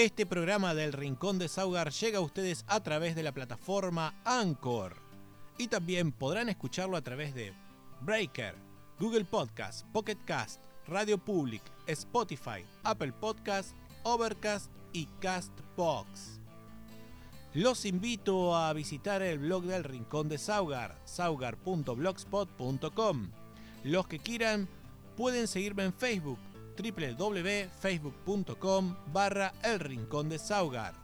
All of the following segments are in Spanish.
Este programa del Rincón de Saugar llega a ustedes a través de la plataforma Anchor y también podrán escucharlo a través de Breaker, Google Podcast, Pocket Cast, Radio Public, Spotify, Apple Podcast, Overcast y Castbox. Los invito a visitar el blog del Rincón de Saugar, saugar.blogspot.com. Los que quieran pueden seguirme en Facebook, www.facebook.com barra El Rincón de Saugar.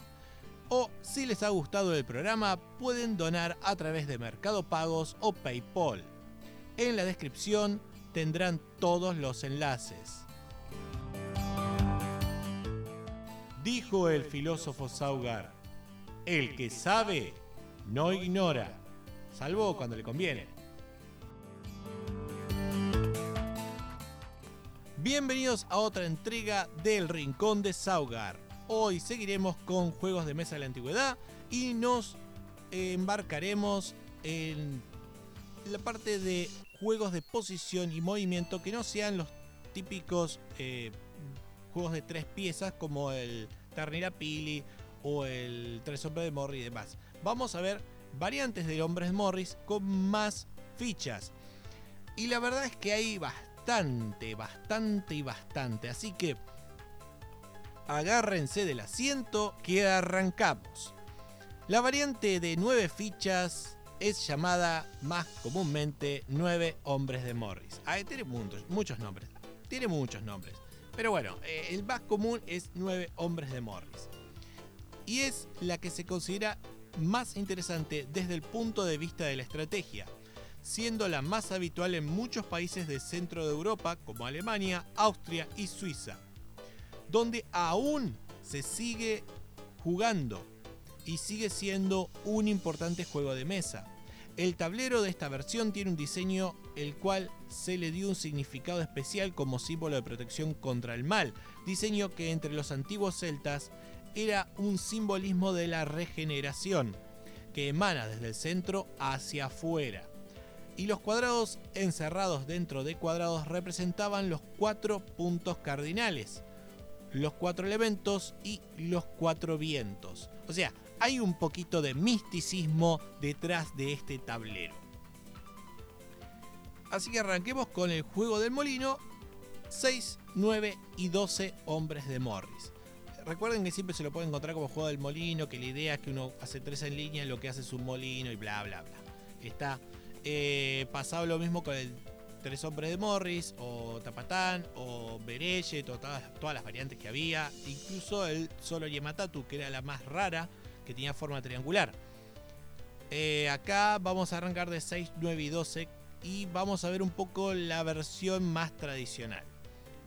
O si les ha gustado el programa, pueden donar a través de Mercado Pagos o PayPal. En la descripción tendrán todos los enlaces. Dijo el filósofo Saugar, el que sabe no ignora, salvo cuando le conviene. Bienvenidos a otra entrega del Rincón de Saugar. Hoy seguiremos con juegos de mesa de la antigüedad y nos embarcaremos en la parte de juegos de posición y movimiento que no sean los típicos eh, juegos de tres piezas como el Ternera Pili o el Tres Hombres de Morris y demás. Vamos a ver variantes de Hombres Morris con más fichas. Y la verdad es que hay bastante, bastante y bastante. Así que agárrense del asiento que arrancamos. La variante de 9 fichas es llamada más comúnmente 9 hombres de Morris. Tiene muchos, muchos nombres. Tiene muchos nombres. Pero bueno, eh, el más común es 9 hombres de Morris. Y es la que se considera más interesante desde el punto de vista de la estrategia, siendo la más habitual en muchos países del centro de Europa como Alemania, Austria y Suiza donde aún se sigue jugando y sigue siendo un importante juego de mesa. El tablero de esta versión tiene un diseño el cual se le dio un significado especial como símbolo de protección contra el mal, diseño que entre los antiguos celtas era un simbolismo de la regeneración, que emana desde el centro hacia afuera. Y los cuadrados encerrados dentro de cuadrados representaban los cuatro puntos cardinales, los cuatro elementos y los cuatro vientos. O sea, hay un poquito de misticismo detrás de este tablero. Así que arranquemos con el juego del molino. 6, 9 y 12 hombres de Morris. Recuerden que siempre se lo puede encontrar como juego del molino, que la idea es que uno hace tres en línea, lo que hace es un molino y bla bla bla. Está eh, pasado lo mismo con el Tres Hombres de Morris, o Tapatán, o Bereye, todas, todas las variantes que había, incluso el solo Yematatu, que era la más rara, que tenía forma triangular. Eh, acá vamos a arrancar de 6, 9 y 12 y vamos a ver un poco la versión más tradicional.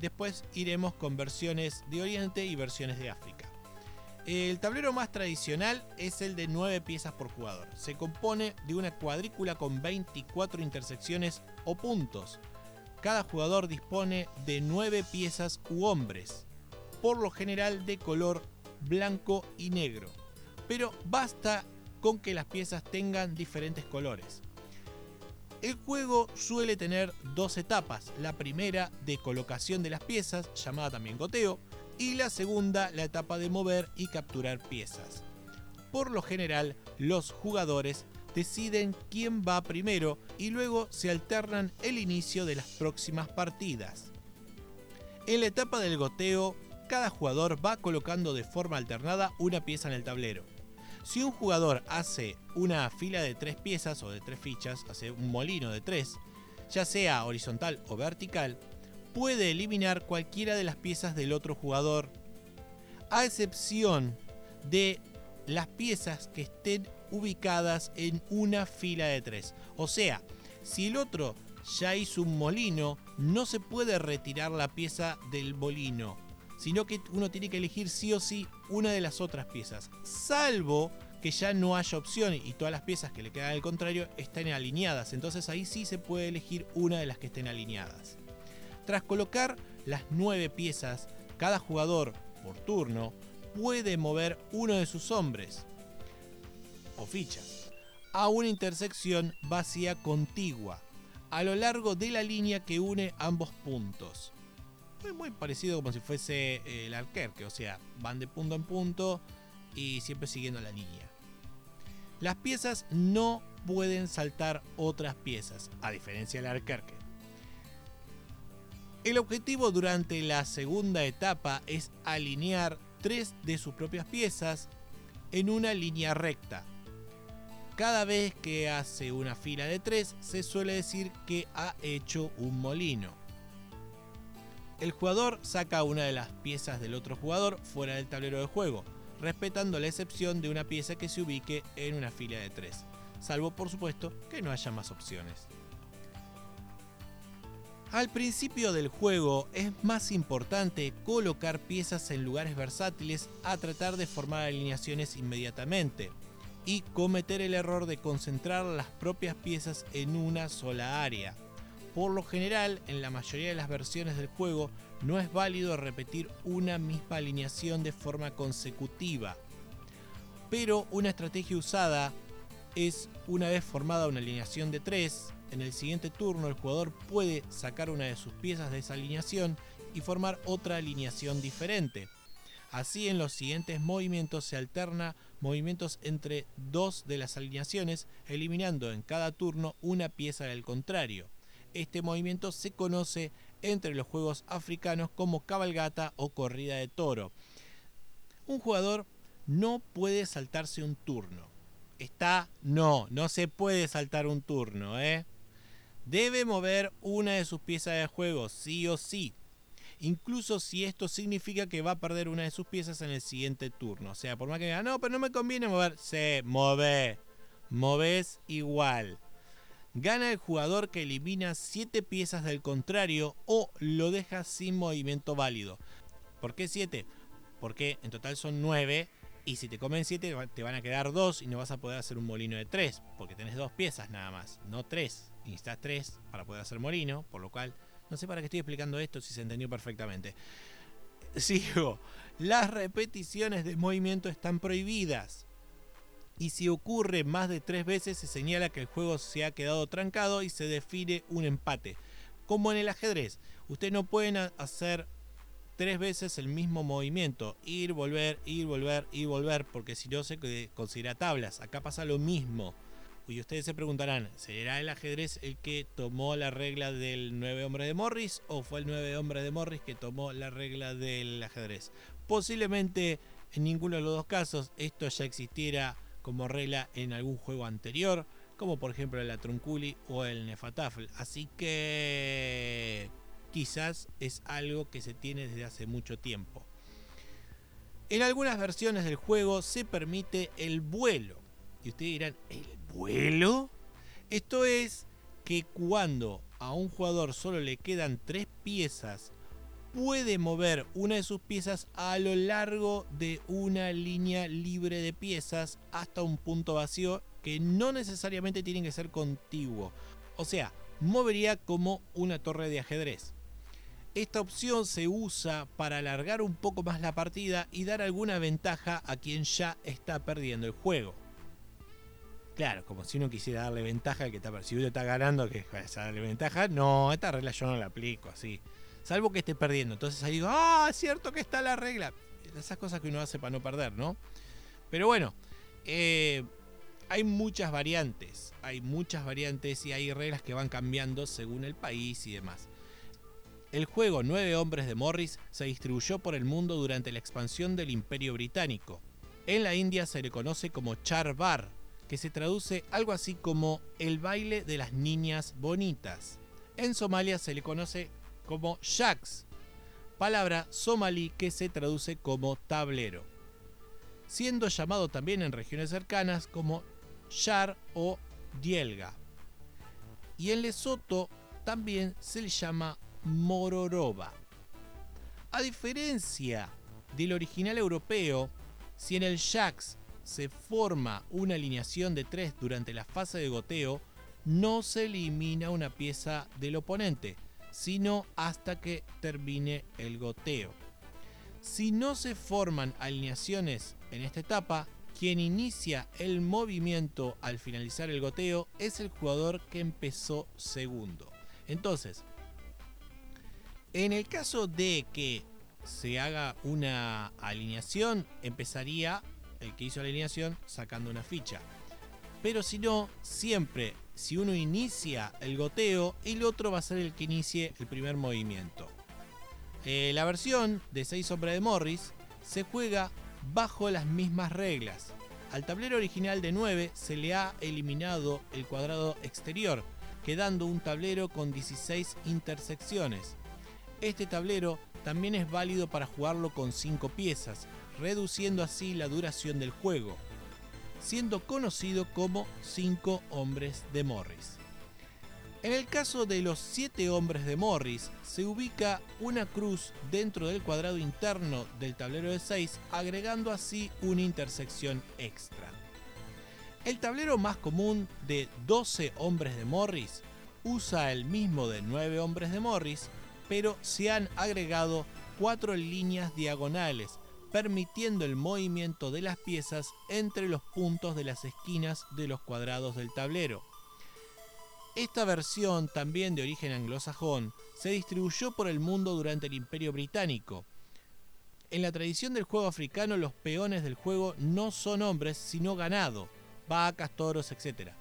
Después iremos con versiones de Oriente y versiones de África. El tablero más tradicional es el de 9 piezas por jugador. Se compone de una cuadrícula con 24 intersecciones o puntos. Cada jugador dispone de 9 piezas u hombres, por lo general de color blanco y negro. Pero basta con que las piezas tengan diferentes colores. El juego suele tener dos etapas. La primera de colocación de las piezas, llamada también goteo, y la segunda la etapa de mover y capturar piezas. Por lo general, los jugadores deciden quién va primero y luego se alternan el inicio de las próximas partidas. En la etapa del goteo, cada jugador va colocando de forma alternada una pieza en el tablero. Si un jugador hace una fila de tres piezas o de tres fichas, hace un molino de tres, ya sea horizontal o vertical, puede eliminar cualquiera de las piezas del otro jugador, a excepción de las piezas que estén ubicadas en una fila de tres. O sea, si el otro ya hizo un molino, no se puede retirar la pieza del molino, sino que uno tiene que elegir sí o sí una de las otras piezas, salvo que ya no haya opción y todas las piezas que le quedan al contrario estén alineadas. Entonces ahí sí se puede elegir una de las que estén alineadas. Tras colocar las nueve piezas, cada jugador, por turno, puede mover uno de sus hombres o fichas a una intersección vacía contigua a lo largo de la línea que une ambos puntos. muy, muy parecido como si fuese el arquer, que o sea, van de punto en punto y siempre siguiendo la línea. Las piezas no pueden saltar otras piezas, a diferencia del arquerque. El objetivo durante la segunda etapa es alinear tres de sus propias piezas en una línea recta. Cada vez que hace una fila de tres, se suele decir que ha hecho un molino. El jugador saca una de las piezas del otro jugador fuera del tablero de juego, respetando la excepción de una pieza que se ubique en una fila de tres, salvo por supuesto que no haya más opciones. Al principio del juego es más importante colocar piezas en lugares versátiles a tratar de formar alineaciones inmediatamente y cometer el error de concentrar las propias piezas en una sola área. Por lo general, en la mayoría de las versiones del juego, no es válido repetir una misma alineación de forma consecutiva. Pero una estrategia usada es, una vez formada una alineación de 3, en el siguiente turno el jugador puede sacar una de sus piezas de esa alineación y formar otra alineación diferente. Así en los siguientes movimientos se alterna movimientos entre dos de las alineaciones, eliminando en cada turno una pieza del contrario. Este movimiento se conoce entre los juegos africanos como cabalgata o corrida de toro. Un jugador no puede saltarse un turno. Está, no, no se puede saltar un turno, ¿eh? Debe mover una de sus piezas de juego, sí o sí. Incluso si esto significa que va a perder una de sus piezas en el siguiente turno. O sea, por más que diga, no, pero no me conviene mover. Se mueve. Moves igual. Gana el jugador que elimina 7 piezas del contrario o lo deja sin movimiento válido. ¿Por qué 7? Porque en total son 9 y si te comen 7 te van a quedar 2 y no vas a poder hacer un molino de 3 porque tenés dos piezas nada más, no 3 necesitas 3 para poder hacer molino, por lo cual no sé para qué estoy explicando esto si se entendió perfectamente. Sigo. Las repeticiones de movimiento están prohibidas. Y si ocurre más de tres veces se señala que el juego se ha quedado trancado y se define un empate. Como en el ajedrez, ustedes no pueden hacer tres veces el mismo movimiento. Ir, volver, ir, volver, ir, volver, porque si no se considera tablas. Acá pasa lo mismo. Y ustedes se preguntarán, ¿será el ajedrez el que tomó la regla del 9 hombre de Morris o fue el 9 hombre de Morris que tomó la regla del ajedrez? Posiblemente en ninguno de los dos casos esto ya existiera como regla en algún juego anterior, como por ejemplo la Trunculi o el Nefatafel. Así que quizás es algo que se tiene desde hace mucho tiempo. En algunas versiones del juego se permite el vuelo. Y ustedes dirán, ¿el vuelo? Esto es que cuando a un jugador solo le quedan tres piezas, puede mover una de sus piezas a lo largo de una línea libre de piezas hasta un punto vacío que no necesariamente tiene que ser contiguo. O sea, movería como una torre de ajedrez. Esta opción se usa para alargar un poco más la partida y dar alguna ventaja a quien ya está perdiendo el juego. Claro, como si uno quisiera darle ventaja al que está Si uno está ganando, que es darle ventaja. No, esta regla yo no la aplico así. Salvo que esté perdiendo. Entonces ahí digo, ah, es cierto que está la regla. Esas cosas que uno hace para no perder, ¿no? Pero bueno, eh, hay muchas variantes. Hay muchas variantes y hay reglas que van cambiando según el país y demás. El juego Nueve Hombres de Morris se distribuyó por el mundo durante la expansión del Imperio Británico. En la India se le conoce como Char Bar que se traduce algo así como el baile de las niñas bonitas. En Somalia se le conoce como shaks, palabra somalí que se traduce como tablero, siendo llamado también en regiones cercanas como shar o dielga. Y en Lesoto también se le llama mororoba. A diferencia del original europeo, si en el shaks se forma una alineación de 3 durante la fase de goteo, no se elimina una pieza del oponente, sino hasta que termine el goteo. Si no se forman alineaciones en esta etapa, quien inicia el movimiento al finalizar el goteo es el jugador que empezó segundo. Entonces, En el caso de que se haga una alineación, empezaría el que hizo la alineación sacando una ficha. Pero si no, siempre, si uno inicia el goteo, el otro va a ser el que inicie el primer movimiento. Eh, la versión de 6 hombres de Morris se juega bajo las mismas reglas. Al tablero original de 9 se le ha eliminado el cuadrado exterior, quedando un tablero con 16 intersecciones. Este tablero también es válido para jugarlo con 5 piezas, reduciendo así la duración del juego, siendo conocido como 5 hombres de Morris. En el caso de los 7 hombres de Morris, se ubica una cruz dentro del cuadrado interno del tablero de 6, agregando así una intersección extra. El tablero más común de 12 hombres de Morris usa el mismo de 9 hombres de Morris, pero se han agregado 4 líneas diagonales, permitiendo el movimiento de las piezas entre los puntos de las esquinas de los cuadrados del tablero. Esta versión, también de origen anglosajón, se distribuyó por el mundo durante el Imperio Británico. En la tradición del juego africano, los peones del juego no son hombres, sino ganado, vacas, toros, etc.,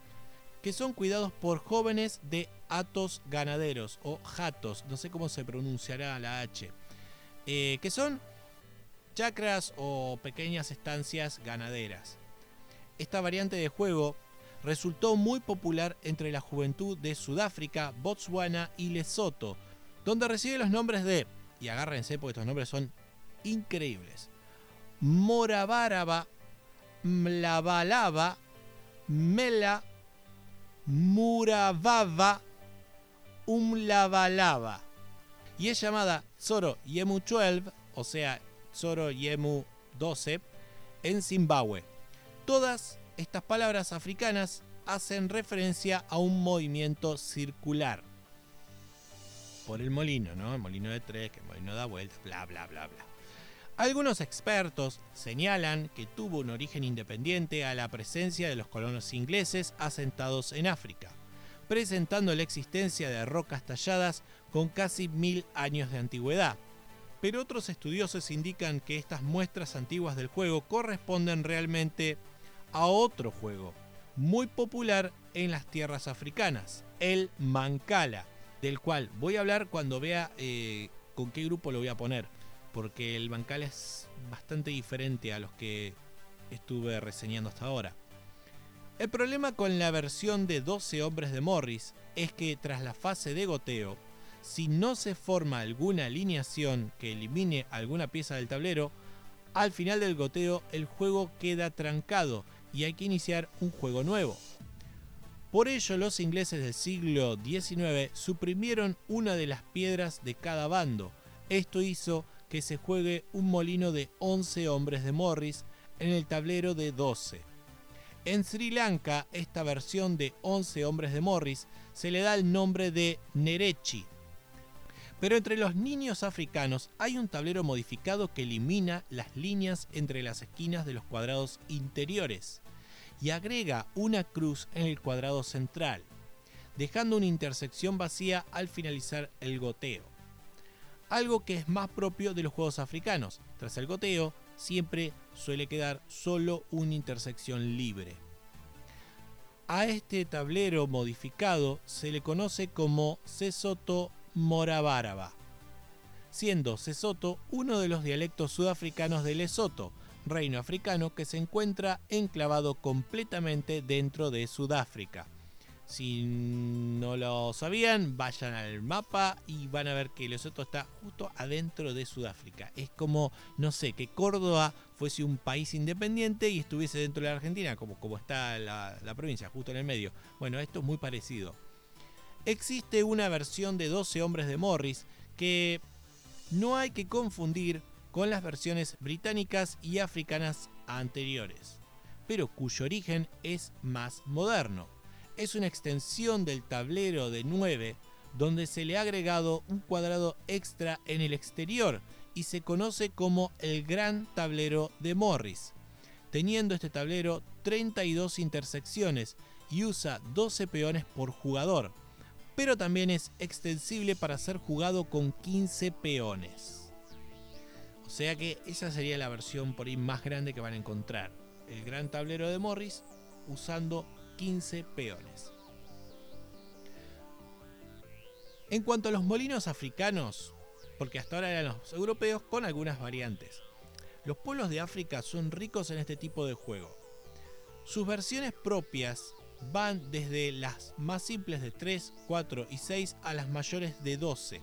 que son cuidados por jóvenes de atos ganaderos o jatos, no sé cómo se pronunciará la H, eh, que son chacras o pequeñas estancias ganaderas. Esta variante de juego resultó muy popular entre la juventud de Sudáfrica, Botswana y Lesoto, donde recibe los nombres de, y agárrense porque estos nombres son increíbles, Morabaraba, Mlabalaba, Mela, Muravava, Umlabalaba. Y es llamada Zoro Yemu 12, o sea, Zoro Yemu 12, en Zimbabue. Todas estas palabras africanas hacen referencia a un movimiento circular. Por el molino, ¿no? El molino de tres, que el molino da vuelta, bla, bla, bla, bla. Algunos expertos señalan que tuvo un origen independiente a la presencia de los colonos ingleses asentados en África, presentando la existencia de rocas talladas con casi mil años de antigüedad. Pero otros estudiosos indican que estas muestras antiguas del juego corresponden realmente a otro juego muy popular en las tierras africanas, el Mancala, del cual voy a hablar cuando vea eh, con qué grupo lo voy a poner, porque el Mancala es bastante diferente a los que estuve reseñando hasta ahora. El problema con la versión de 12 hombres de Morris es que tras la fase de goteo, si no se forma alguna alineación que elimine alguna pieza del tablero, al final del goteo el juego queda trancado y hay que iniciar un juego nuevo. Por ello los ingleses del siglo XIX suprimieron una de las piedras de cada bando. Esto hizo que se juegue un molino de 11 hombres de Morris en el tablero de 12. En Sri Lanka, esta versión de 11 hombres de Morris se le da el nombre de Nerechi, pero entre los niños africanos hay un tablero modificado que elimina las líneas entre las esquinas de los cuadrados interiores y agrega una cruz en el cuadrado central, dejando una intersección vacía al finalizar el goteo. Algo que es más propio de los juegos africanos. Tras el goteo, siempre suele quedar solo una intersección libre. A este tablero modificado se le conoce como Sesoto Morabáraba, siendo Sesoto uno de los dialectos sudafricanos de Lesoto, reino africano que se encuentra enclavado completamente dentro de Sudáfrica. Si no lo sabían, vayan al mapa y van a ver que Lesoto está justo adentro de Sudáfrica. Es como, no sé, que Córdoba fuese un país independiente y estuviese dentro de la Argentina, como, como está la, la provincia, justo en el medio. Bueno, esto es muy parecido existe una versión de 12 hombres de Morris que no hay que confundir con las versiones británicas y africanas anteriores, pero cuyo origen es más moderno. Es una extensión del tablero de 9 donde se le ha agregado un cuadrado extra en el exterior y se conoce como el Gran Tablero de Morris, teniendo este tablero 32 intersecciones y usa 12 peones por jugador pero también es extensible para ser jugado con 15 peones. O sea que esa sería la versión por ahí más grande que van a encontrar. El gran tablero de Morris usando 15 peones. En cuanto a los molinos africanos, porque hasta ahora eran los europeos con algunas variantes. Los pueblos de África son ricos en este tipo de juego. Sus versiones propias van desde las más simples de 3, 4 y 6 a las mayores de 12.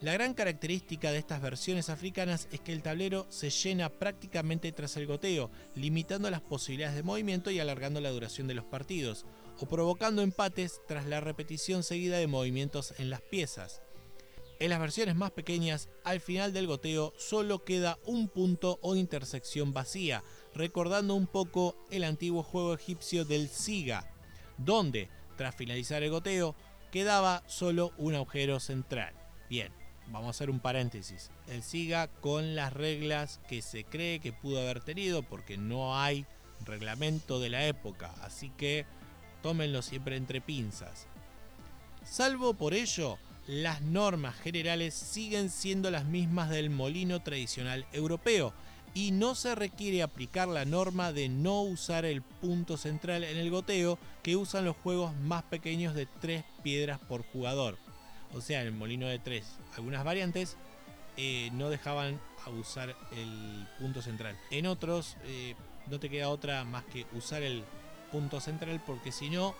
La gran característica de estas versiones africanas es que el tablero se llena prácticamente tras el goteo, limitando las posibilidades de movimiento y alargando la duración de los partidos, o provocando empates tras la repetición seguida de movimientos en las piezas. En las versiones más pequeñas, al final del goteo solo queda un punto o intersección vacía, recordando un poco el antiguo juego egipcio del Siga, donde, tras finalizar el goteo, quedaba solo un agujero central. Bien, vamos a hacer un paréntesis. El SIGA con las reglas que se cree que pudo haber tenido, porque no hay reglamento de la época, así que tómenlo siempre entre pinzas. Salvo por ello, las normas generales siguen siendo las mismas del molino tradicional europeo y no se requiere aplicar la norma de no usar el punto central en el goteo que usan los juegos más pequeños de 3 piedras por jugador o sea, en el molino de 3, algunas variantes eh, no dejaban usar el punto central. En otros eh, no te queda otra más que usar el punto central porque si no,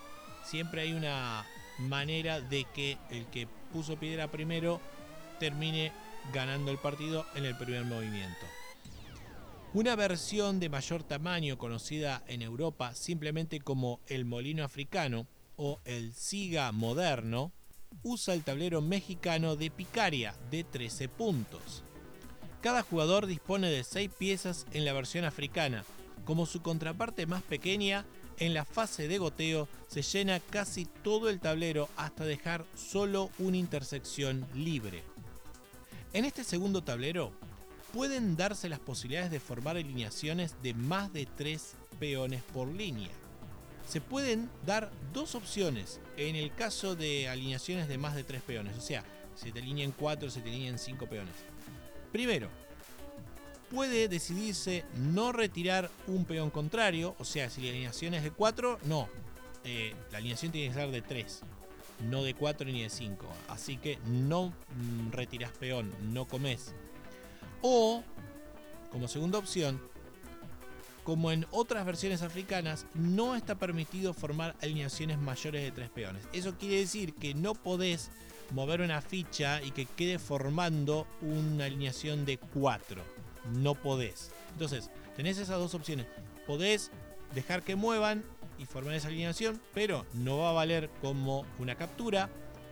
siempre hay una manera de que el que puso piedra primero termine ganando el partido en el primer movimiento. Una versión de mayor tamaño conocida en Europa simplemente como el molino africano o el siga moderno usa el tablero mexicano de Picaria de 13 puntos. Cada jugador dispone de 6 piezas en la versión africana. Como su contraparte más pequeña, en la fase de goteo se llena casi todo el tablero hasta dejar solo una intersección libre. En este segundo tablero pueden darse las posibilidades de formar alineaciones de más de 3 peones por línea se pueden dar dos opciones en el caso de alineaciones de más de tres peones. O sea, se te alinean cuatro, se te alinean cinco peones. Primero, puede decidirse no retirar un peón contrario. O sea, si la alineación es de cuatro, no. Eh, la alineación tiene que ser de tres, no de cuatro ni de cinco. Así que no mm, retiras peón, no comes. O, como segunda opción, como en otras versiones africanas, no está permitido formar alineaciones mayores de tres peones. Eso quiere decir que no podés mover una ficha y que quede formando una alineación de cuatro. No podés. Entonces, tenés esas dos opciones. Podés dejar que muevan y formar esa alineación, pero no va a valer como una captura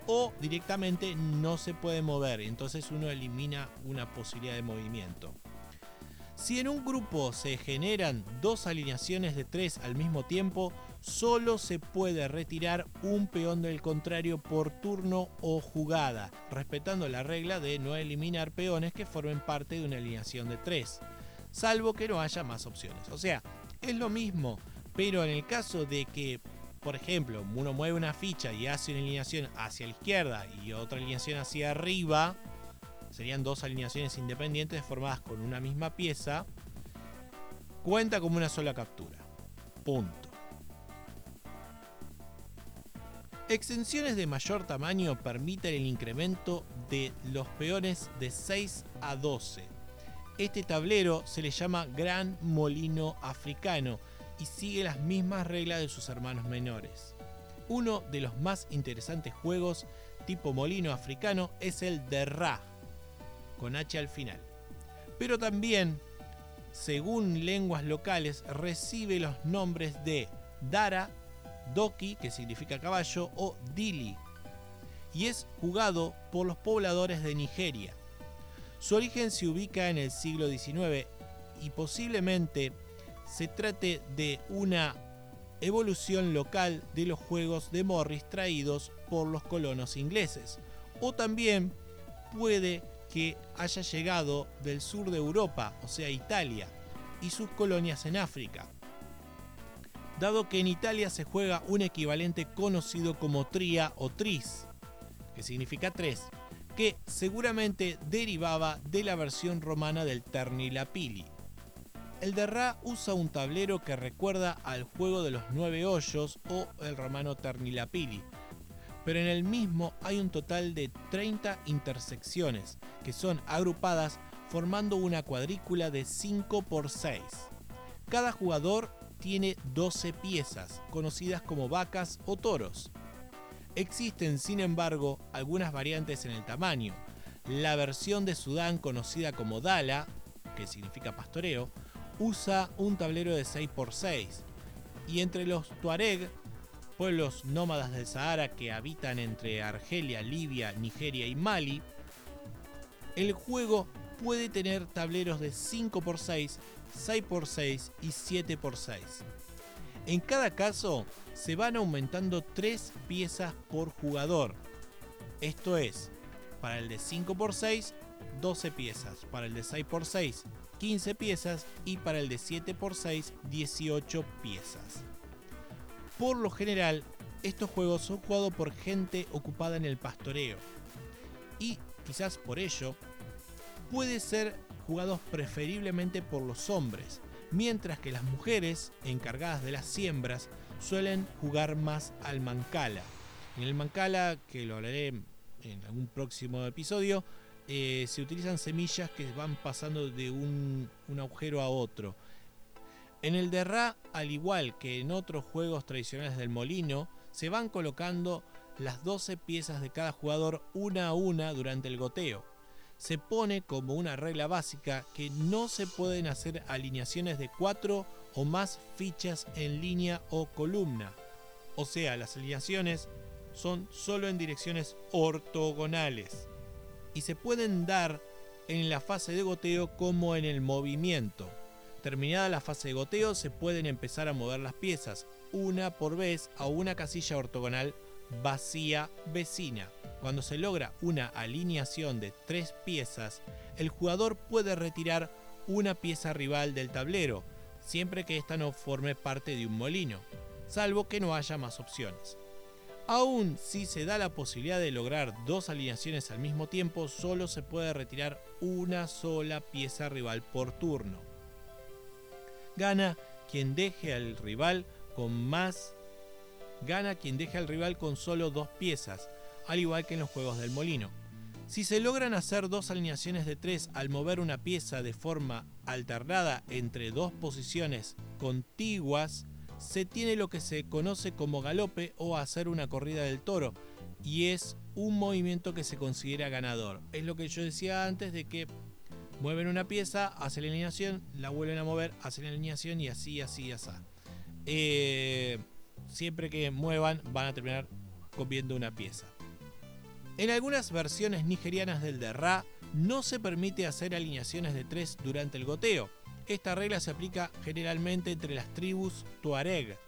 o directamente no se puede mover. Entonces uno elimina una posibilidad de movimiento. Si en un grupo se generan dos alineaciones de tres al mismo tiempo, solo se puede retirar un peón del contrario por turno o jugada, respetando la regla de no eliminar peones que formen parte de una alineación de tres, salvo que no haya más opciones. O sea, es lo mismo, pero en el caso de que, por ejemplo, uno mueve una ficha y hace una alineación hacia la izquierda y otra alineación hacia arriba, serían dos alineaciones independientes formadas con una misma pieza, cuenta como una sola captura. Punto. Extensiones de mayor tamaño permiten el incremento de los peones de 6 a 12. Este tablero se le llama Gran Molino Africano y sigue las mismas reglas de sus hermanos menores. Uno de los más interesantes juegos tipo molino africano es el de Ra, con H al final. Pero también, según lenguas locales, recibe los nombres de Dara, Doki, que significa caballo, o Dili, y es jugado por los pobladores de Nigeria. Su origen se ubica en el siglo XIX y posiblemente se trate de una evolución local de los juegos de Morris traídos por los colonos ingleses. O también puede que haya llegado del sur de Europa, o sea Italia, y sus colonias en África. dado que en Italia se juega un equivalente conocido como tria o tris, que significa tres, que seguramente derivaba de la versión romana del Ternilapili. El de Ra usa un tablero que recuerda al juego de los nueve hoyos o el romano Ternilapili, pero en el mismo hay un total de 30 intersecciones que son agrupadas formando una cuadrícula de 5 por 6. Cada jugador tiene 12 piezas, conocidas como vacas o toros. Existen, sin embargo, algunas variantes en el tamaño. La versión de Sudán conocida como Dala, que significa pastoreo, usa un tablero de 6x6. Y entre los Tuareg, pueblos nómadas del Sahara que habitan entre Argelia, Libia, Nigeria y Mali, el juego puede tener tableros de 5x6, 6x6 y 7x6. En cada caso se van aumentando 3 piezas por jugador. Esto es, para el de 5x6, 12 piezas, para el de 6x6, 15 piezas y para el de 7x6, 18 piezas. Por lo general, estos juegos son jugados por gente ocupada en el pastoreo. Y quizás por ello, puede ser jugados preferiblemente por los hombres, mientras que las mujeres encargadas de las siembras suelen jugar más al mancala. En el mancala, que lo hablaré en algún próximo episodio, eh, se utilizan semillas que van pasando de un, agujero a otro. En el de Ra, al igual que en otros juegos tradicionales del molino, se van colocando las 12 piezas de cada jugador una a una durante el goteo se pone como una regla básica que no se pueden hacer alineaciones de cuatro o más fichas en línea o columna. O sea, las alineaciones son solo en direcciones ortogonales y se pueden dar en la fase de goteo como en el movimiento. Terminada la fase de goteo se pueden empezar a mover las piezas, una por vez a una casilla ortogonal vacía vecina. Cuando se logra una alineación de tres piezas, el jugador puede retirar una pieza rival del tablero, siempre que ésta no forme parte de un molino, salvo que no haya más opciones. Aún si se da la posibilidad de lograr dos alineaciones al mismo tiempo, solo se puede retirar una sola pieza rival por turno. Gana quien deje al rival con más gana quien deje al rival con solo dos piezas, al igual que en los juegos del molino. Si se logran hacer dos alineaciones de tres al mover una pieza de forma alternada entre dos posiciones contiguas, se tiene lo que se conoce como galope o hacer una corrida del toro, y es un movimiento que se considera ganador. Es lo que yo decía antes de que mueven una pieza, hacen la alineación, la vuelven a mover, hacen la alineación y así, así, así. Eh, siempre que muevan van a terminar comiendo una pieza. En algunas versiones nigerianas del de Ra no se permite hacer alineaciones de tres durante el goteo. Esta regla se aplica generalmente entre las tribus Tuareg.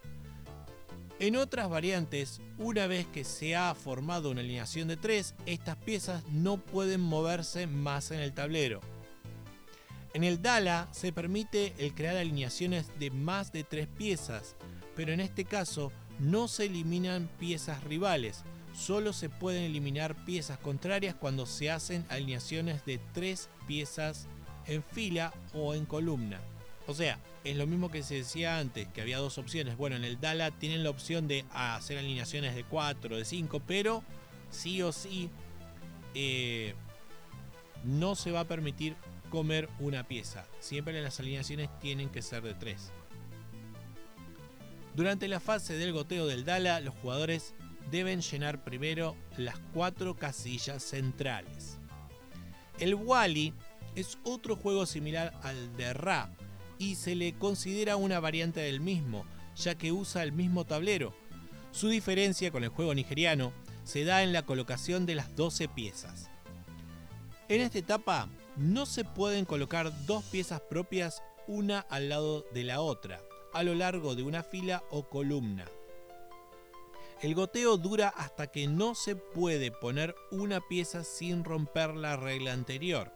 En otras variantes, una vez que se ha formado una alineación de tres, estas piezas no pueden moverse más en el tablero. En el Dala se permite el crear alineaciones de más de tres piezas, pero en este caso no se eliminan piezas rivales, solo se pueden eliminar piezas contrarias cuando se hacen alineaciones de tres piezas en fila o en columna. O sea, es lo mismo que se decía antes, que había dos opciones. Bueno, en el Dala tienen la opción de hacer alineaciones de 4, de 5, pero sí o sí eh, no se va a permitir comer una pieza. Siempre las alineaciones tienen que ser de 3. Durante la fase del goteo del Dala, los jugadores deben llenar primero las cuatro casillas centrales. El Wally es otro juego similar al de Ra y se le considera una variante del mismo, ya que usa el mismo tablero. Su diferencia con el juego nigeriano se da en la colocación de las 12 piezas. En esta etapa no se pueden colocar dos piezas propias una al lado de la otra, a lo largo de una fila o columna. El goteo dura hasta que no se puede poner una pieza sin romper la regla anterior.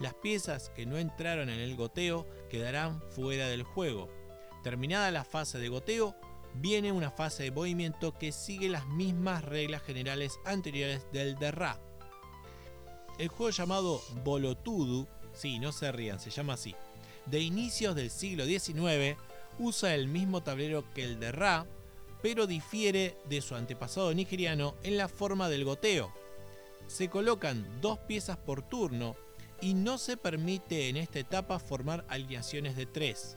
Las piezas que no entraron en el goteo quedarán fuera del juego. Terminada la fase de goteo, viene una fase de movimiento que sigue las mismas reglas generales anteriores del Derra. El juego llamado Bolotudu, sí, no se rían, se llama así, de inicios del siglo XIX, usa el mismo tablero que el Derra, pero difiere de su antepasado nigeriano en la forma del goteo. Se colocan dos piezas por turno y no se permite en esta etapa formar alineaciones de tres.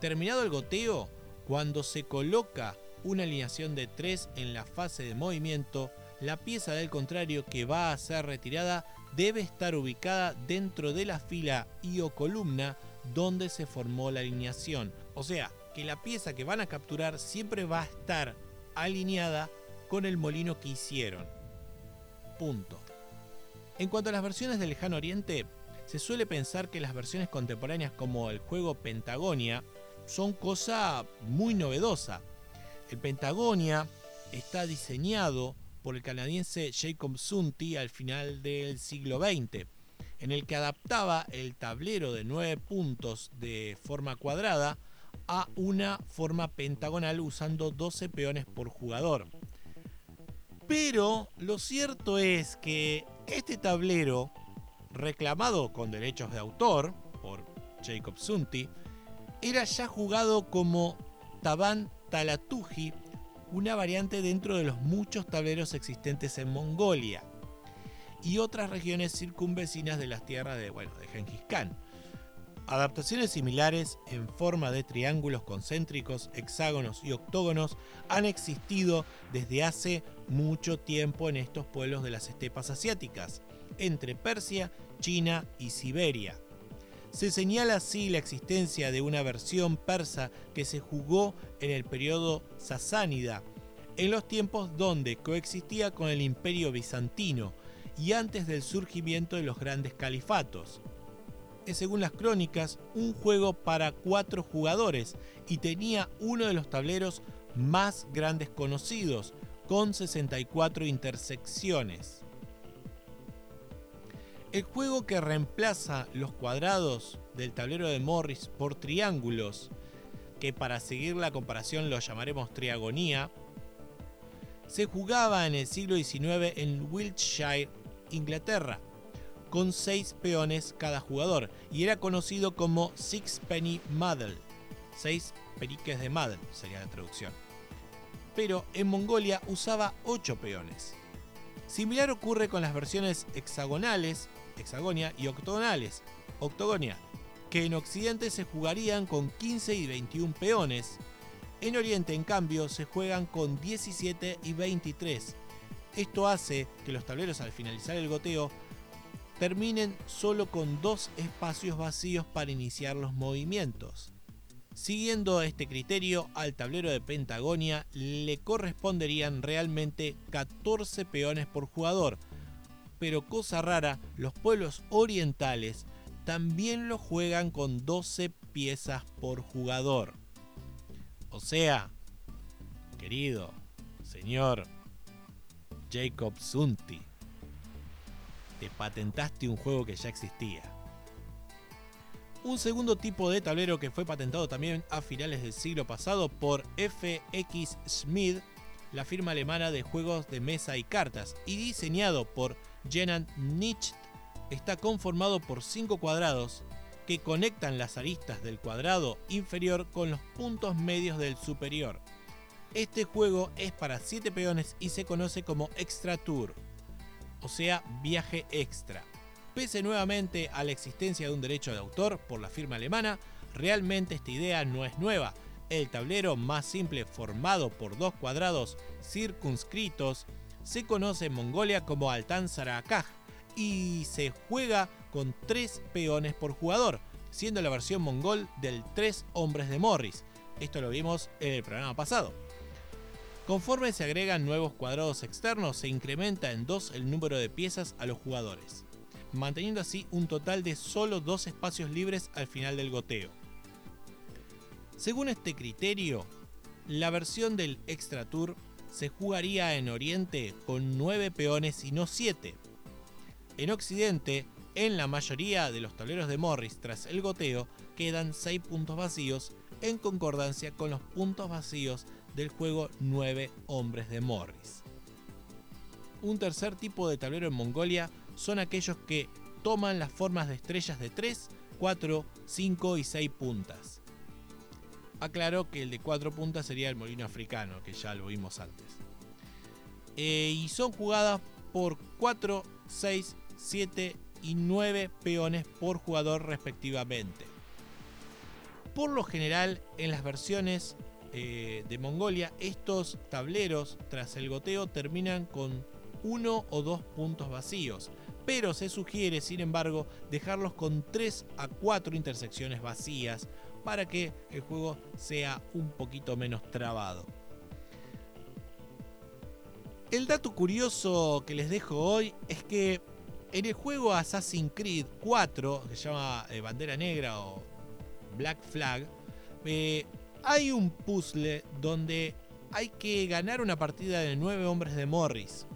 Terminado el goteo, cuando se coloca una alineación de tres en la fase de movimiento, la pieza del contrario que va a ser retirada debe estar ubicada dentro de la fila y o columna donde se formó la alineación. O sea, que la pieza que van a capturar siempre va a estar alineada con el molino que hicieron. Punto. En cuanto a las versiones del lejano oriente, se suele pensar que las versiones contemporáneas como el juego Pentagonia son cosa muy novedosa. El Pentagonia está diseñado por el canadiense Jacob Sunti al final del siglo XX, en el que adaptaba el tablero de 9 puntos de forma cuadrada a una forma pentagonal usando 12 peones por jugador. Pero lo cierto es que este tablero, reclamado con derechos de autor por Jacob Sunti, era ya jugado como Taban Talatuji, una variante dentro de los muchos tableros existentes en Mongolia y otras regiones circunvecinas de las tierras de, bueno, de Genghis Khan. Adaptaciones similares en forma de triángulos concéntricos, hexágonos y octógonos han existido desde hace mucho tiempo en estos pueblos de las estepas asiáticas, entre Persia, China y Siberia. Se señala así la existencia de una versión persa que se jugó en el periodo sasánida, en los tiempos donde coexistía con el imperio bizantino y antes del surgimiento de los grandes califatos es según las crónicas un juego para cuatro jugadores y tenía uno de los tableros más grandes conocidos, con 64 intersecciones. El juego que reemplaza los cuadrados del tablero de Morris por triángulos, que para seguir la comparación lo llamaremos triagonía, se jugaba en el siglo XIX en Wiltshire, Inglaterra, con 6 peones cada jugador y era conocido como Sixpenny Muddle. 6 periques de Muddle sería la traducción. Pero en Mongolia usaba 8 peones. Similar ocurre con las versiones hexagonales, hexagonia y octogonales, octogonia, que en Occidente se jugarían con 15 y 21 peones. En Oriente, en cambio, se juegan con 17 y 23. Esto hace que los tableros al finalizar el goteo terminen solo con dos espacios vacíos para iniciar los movimientos. Siguiendo este criterio, al tablero de Pentagonia le corresponderían realmente 14 peones por jugador, pero cosa rara, los pueblos orientales también lo juegan con 12 piezas por jugador. O sea, querido señor Jacob Sunti, te patentaste un juego que ya existía. Un segundo tipo de tablero que fue patentado también a finales del siglo pasado por FX Schmid, la firma alemana de juegos de mesa y cartas, y diseñado por Jenan Nicht, está conformado por cinco cuadrados que conectan las aristas del cuadrado inferior con los puntos medios del superior. Este juego es para 7 peones y se conoce como Extra Tour o sea, viaje extra. Pese nuevamente a la existencia de un derecho de autor por la firma alemana, realmente esta idea no es nueva. El tablero más simple formado por dos cuadrados circunscritos se conoce en Mongolia como Altan Sarakaj y se juega con tres peones por jugador, siendo la versión mongol del tres hombres de Morris. Esto lo vimos en el programa pasado. Conforme se agregan nuevos cuadrados externos, se incrementa en 2 el número de piezas a los jugadores, manteniendo así un total de solo dos espacios libres al final del goteo. Según este criterio, la versión del Extra Tour se jugaría en Oriente con 9 peones y no 7. En Occidente, En la mayoría de los tableros de Morris tras el goteo quedan 6 puntos vacíos en concordancia con los puntos vacíos del juego 9 hombres de Morris. Un tercer tipo de tablero en Mongolia son aquellos que toman las formas de estrellas de 3, 4, 5 y 6 puntas. Aclaro que el de 4 puntas sería el molino africano, que ya lo vimos antes. Eh, y son jugadas por 4, 6, 7 y 9 peones por jugador respectivamente. Por lo general, en las versiones eh, de Mongolia, estos tableros, tras el goteo, terminan con uno o dos puntos vacíos, pero se sugiere, sin embargo, dejarlos con 3 a 4 intersecciones vacías para que el juego sea un poquito menos trabado. El dato curioso que les dejo hoy es que en el juego Assassin's Creed 4, que se llama eh, Bandera Negra o Black Flag, eh, hay un puzzle donde hay que ganar una partida de 9 hombres de Morris.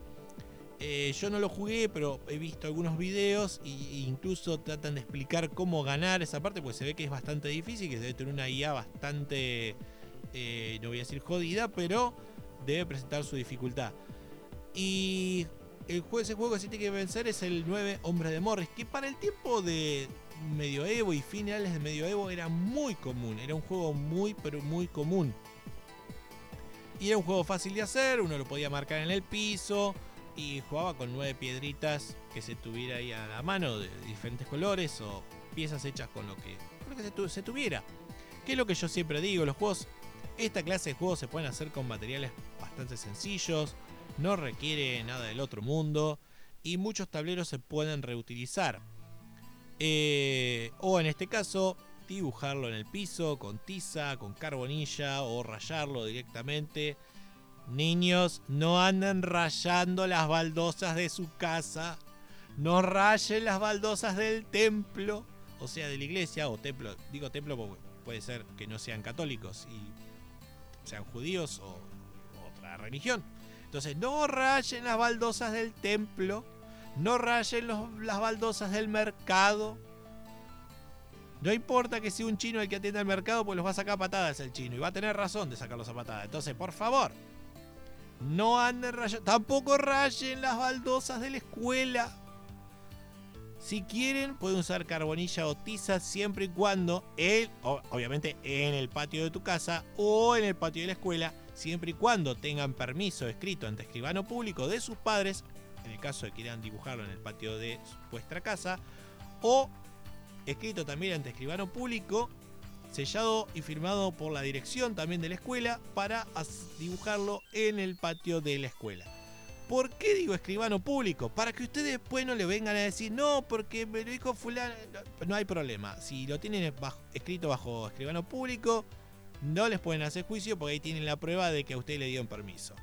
Eh, yo no lo jugué, pero he visto algunos videos e incluso tratan de explicar cómo ganar esa parte, porque se ve que es bastante difícil, que debe tener una IA bastante, eh, no voy a decir jodida, pero debe presentar su dificultad. Y el juego, ese juego que sí tiene que vencer es el 9 Hombres de Morris, que para el tiempo de medioevo y finales de medioevo era muy común, era un juego muy, pero muy común. Y era un juego fácil de hacer, uno lo podía marcar en el piso y jugaba con nueve piedritas que se tuviera ahí a la mano de diferentes colores o piezas hechas con lo que, se, tuviera. Que es lo que yo siempre digo, los juegos, esta clase de juegos se pueden hacer con materiales bastante sencillos, no requiere nada del otro mundo y muchos tableros se pueden reutilizar. Eh, o en este caso, dibujarlo en el piso con tiza, con carbonilla o rayarlo directamente Niños, no anden rayando las baldosas de su casa. No rayen las baldosas del templo. O sea, de la iglesia o templo. Digo templo porque puede ser que no sean católicos y sean judíos o otra religión. Entonces, no rayen las baldosas del templo. No rayen las baldosas del mercado. No importa que sea un chino el que atienda el mercado, pues los va a sacar patadas el chino. Y va a tener razón de sacarlos a patadas. Entonces, por favor, no anden rayando. Tampoco rayen las baldosas de la escuela. Si quieren, pueden usar carbonilla o tiza siempre y cuando, él, obviamente en el patio de tu casa o en el patio de la escuela, siempre y cuando tengan permiso escrito ante escribano público de sus padres, en el caso de que quieran dibujarlo en el patio de vuestra casa, o escrito también ante escribano público sellado y firmado por la dirección también de la escuela para dibujarlo en el patio de la escuela. ¿Por qué digo escribano público? Para que ustedes después no le vengan a decir, no, porque me lo dijo fulano. No hay problema. Si lo tienen escrito bajo escribano público, no les pueden hacer juicio porque ahí tienen la prueba de que a usted le dieron permiso.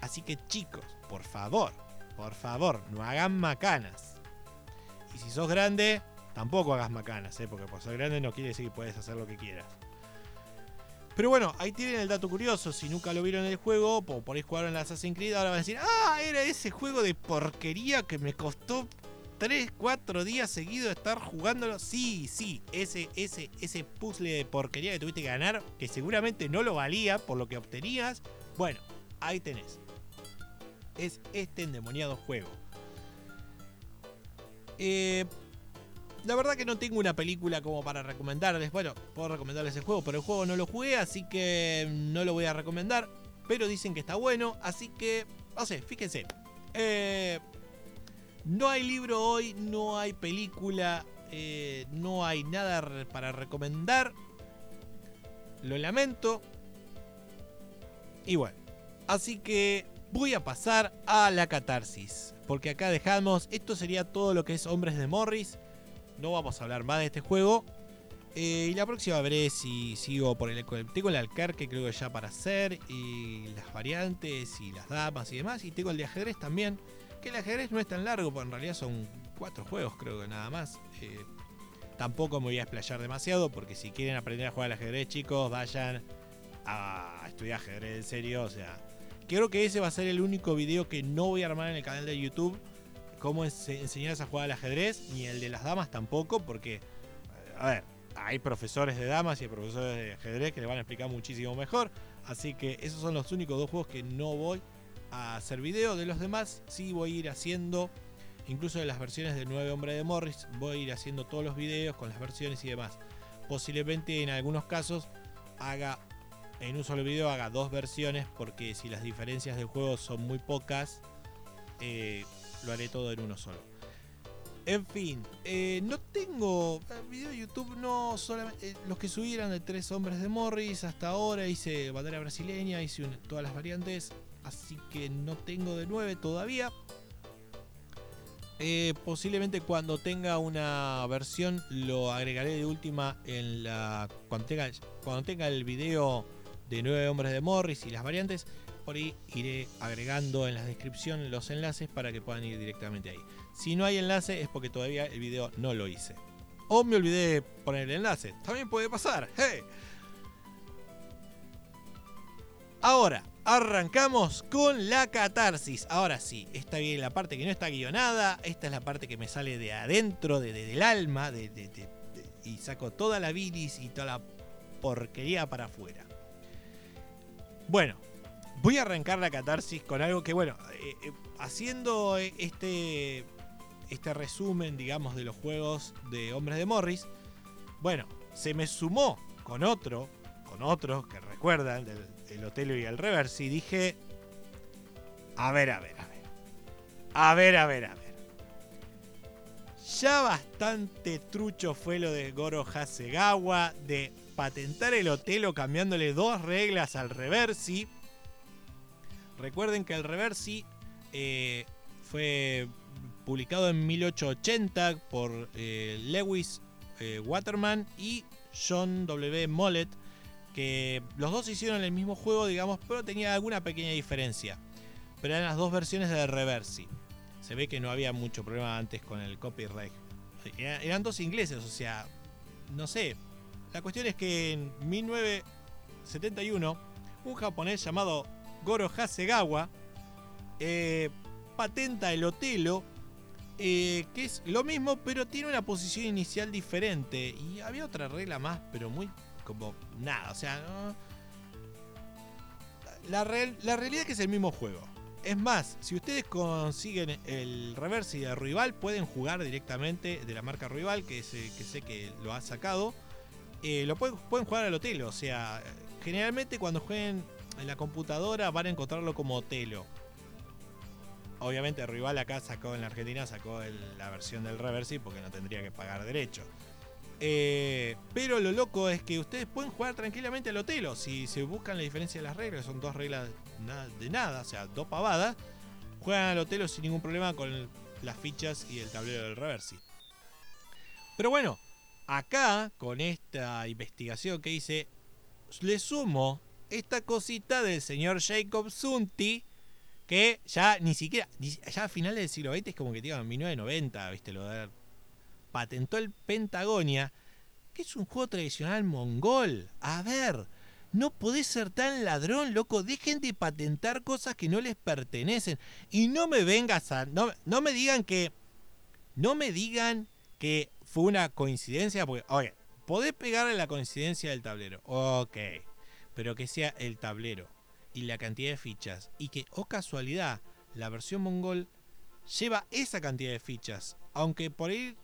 Así que chicos, por favor, por favor, no hagan macanas. Y si sos grande, Tampoco hagas macanas, ¿eh? porque por ser grande no quiere decir que puedes hacer lo que quieras. Pero bueno, ahí tienen el dato curioso. Si nunca lo vieron en el juego, o por ahí jugaron la Assassin's Creed, ahora van a decir: ¡Ah! Era ese juego de porquería que me costó 3, 4 días seguidos estar jugándolo. Sí, sí, ese, ese, ese puzzle de porquería que tuviste que ganar, que seguramente no lo valía por lo que obtenías. Bueno, ahí tenés. Es este endemoniado juego. Eh, la verdad que no tengo una película como para recomendarles. Bueno, puedo recomendarles el juego, pero el juego no lo jugué, así que no lo voy a recomendar. Pero dicen que está bueno, así que, no sé, fíjense. Eh, no hay libro hoy, no hay película, eh, no hay nada para recomendar. Lo lamento. Y bueno, así que voy a pasar a la catarsis. Porque acá dejamos, esto sería todo lo que es Hombres de Morris no vamos a hablar más de este juego. Eh, y la próxima veré si sigo por el. Tengo el Alcar que creo que ya para hacer. Y las variantes y las damas y demás. Y tengo el de ajedrez también. Que el ajedrez no es tan largo, porque en realidad son cuatro juegos, creo que nada más. Eh, tampoco me voy a explayar demasiado. Porque si quieren aprender a jugar al ajedrez, chicos, vayan a estudiar ajedrez en serio. O sea, creo que ese va a ser el único video que no voy a armar en el canal de YouTube cómo enseñarles a jugar al ajedrez, ni el de las damas tampoco, porque, a ver, hay profesores de damas y hay profesores de ajedrez que le van a explicar muchísimo mejor. Así que esos son los únicos dos juegos que no voy a hacer video. De los demás, sí voy a ir haciendo, incluso de las versiones de 9 Hombres de Morris, voy a ir haciendo todos los videos con las versiones y demás. Posiblemente en algunos casos haga en un solo video haga dos versiones porque si las diferencias del juego son muy pocas, eh, lo haré todo en uno solo. En fin, eh, no tengo eh, video de YouTube, no solamente los que subí eran de tres hombres de Morris hasta ahora, hice bandera brasileña, hice todas las variantes, así que no tengo de nueve todavía. posiblemente cuando tenga una versión lo agregaré de última en la cuando tenga, cuando tenga el video de nueve hombres de Morris y las variantes. Por ahí iré agregando en la descripción los enlaces para que puedan ir directamente ahí. Si no hay enlace es porque todavía el video no lo hice. O me olvidé de poner el enlace. También puede pasar. Ahora, arrancamos con la catarsis. Ahora sí, esta viene la parte que no está guionada. Esta es la parte que me sale de adentro, de, del alma. y saco toda la bilis y toda la porquería para afuera. Bueno, voy a arrancar la catarsis con algo que, bueno, eh, eh, haciendo este, este resumen, digamos, de los juegos de Hombres de Morris, bueno, se me sumó con otro, con otro que recuerdan, del, el Otelo y el Reverse, y dije, a ver, a ver, a ver, a ver, a ver, a ver. Ya bastante trucho fue lo de Goro Hasegawa, de patentar el Otelo cambiándole dos reglas al Reversi. Recuerden que el Reversi eh, fue publicado en 1880 por eh, Lewis eh, Waterman y John W. Mollett, que los dos hicieron el mismo juego, digamos, pero tenía alguna pequeña diferencia. Pero eran las dos versiones de Reversi. Se ve que no había mucho problema antes con el copyright. Eran dos ingleses, o sea, no sé, la cuestión es que en 1971, un japonés llamado Goro Hasegawa eh, patenta el Otelo, eh, que es lo mismo, pero tiene una posición inicial diferente. Y había otra regla más, pero muy como nada. O sea, la, la realidad es que es el mismo juego. Es más, si ustedes consiguen el reverse de rival, pueden jugar directamente de la marca rival, que, que sé que lo ha sacado eh, lo pueden, jugar al Otelo. O sea, generalmente cuando jueguen en la computadora van a encontrarlo como Otelo. Obviamente rival acá sacó en la Argentina, sacó la versión del Reversi porque no tendría que pagar derecho. Eh, pero lo loco es que ustedes pueden jugar tranquilamente al Otelo. Si se buscan la diferencia de las reglas, son dos reglas de nada, o sea, dos pavadas. Juegan al Otelo sin ningún problema con las fichas y el tablero del Reversi. Pero bueno, acá, con esta investigación que hice, le sumo esta cosita del señor Jacob Zunti, que ya ni siquiera, ya a finales del siglo XX es como que digo, en 1990, viste, lo de patentó el Pentagonia, que es un juego tradicional mongol. A ver, no podés ser tan ladrón, loco. Dejen de patentar cosas que no les pertenecen. Y no me vengas a. No, no me digan que. No me digan que fue una coincidencia, porque, oye, podés pegarle la coincidencia del tablero, ok, pero que sea el tablero y la cantidad de fichas, y que, oh casualidad, la versión mongol lleva esa cantidad de fichas, aunque por ahí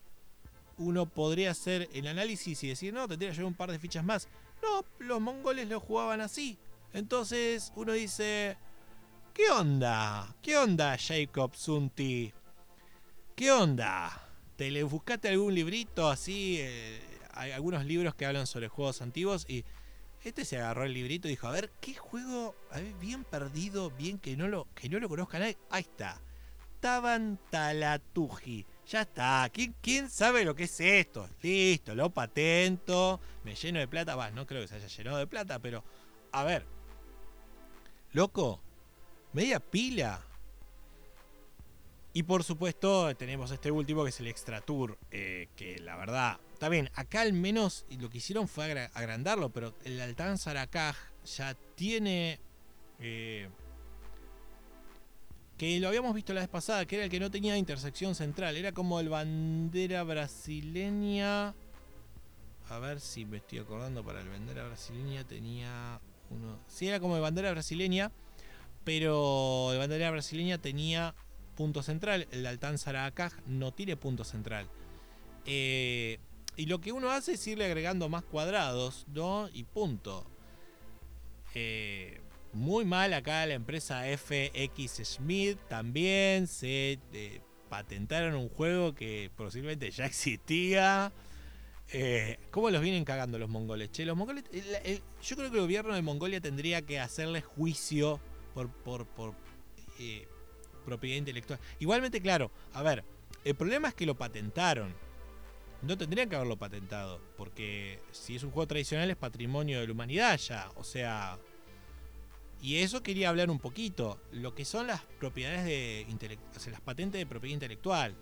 uno podría hacer el análisis y decir, no, tendría que llevar un par de fichas más. No, los mongoles lo jugaban así. Entonces uno dice, ¿qué onda? ¿Qué onda, Jacob Zunti? ¿Qué onda? Te le buscaste algún librito así, eh, hay algunos libros que hablan sobre juegos antiguos y este se agarró el librito y dijo, a ver, ¿qué juego? bien perdido, bien que no lo, que no lo conozca nadie. Ahí está. Taban Talatuji. Ya está. ¿Quién, ¿Quién, sabe lo que es esto? Listo, lo patento. Me lleno de plata. Va, no creo que se haya llenado de plata, pero. A ver. Loco. Media pila. Y por supuesto tenemos este último que es el Extra Tour, eh, que la verdad, está bien, acá al menos lo que hicieron fue agrandarlo, pero el Altan Sarakaj ya tiene... Eh, que lo habíamos visto la vez pasada, que era el que no tenía intersección central. Era como el bandera brasileña. A ver si me estoy acordando para el bandera brasileña tenía uno. Sí, era como el bandera brasileña, pero el bandera brasileña tenía punto central. El Altanzara Acaj no tiene punto central. Eh, y lo que uno hace es irle agregando más cuadrados, ¿no? Y punto. Eh, muy mal acá la empresa FX Smith también se eh, patentaron un juego que posiblemente ya existía. ¿Cómo los vienen cagando los mongoles? Che, los mongoles yo creo que el gobierno de Mongolia tendría que hacerle juicio por, por, por propiedad intelectual. Igualmente, claro, a ver, el problema es que lo patentaron. No tendrían que haberlo patentado, porque si es un juego tradicional es patrimonio de la humanidad ya. O sea, y eso quería hablar un poquito, lo que son las propiedades de las patentes de propiedad intelectual.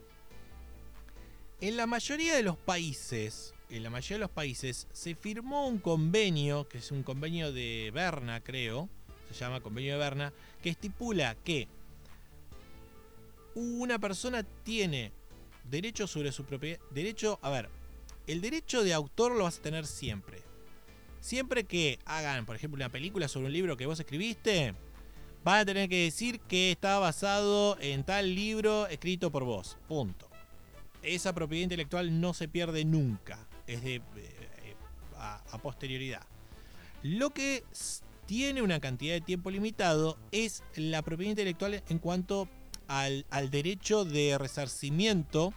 En la mayoría de los países, en la mayoría de los países se firmó un convenio, que es un convenio de Berna, creo, se llama convenio de Berna, que estipula que una persona tiene derecho sobre su propiedad, derecho, a ver, el derecho de autor lo vas a tener siempre. Siempre que hagan, por ejemplo, una película sobre un libro que vos escribiste, van a tener que decir que está basado en tal libro escrito por vos. Punto. Esa propiedad intelectual no se pierde nunca. Es de eh, a, posterioridad. Lo que tiene una cantidad de tiempo limitado es la propiedad intelectual en cuanto al, derecho de resarcimiento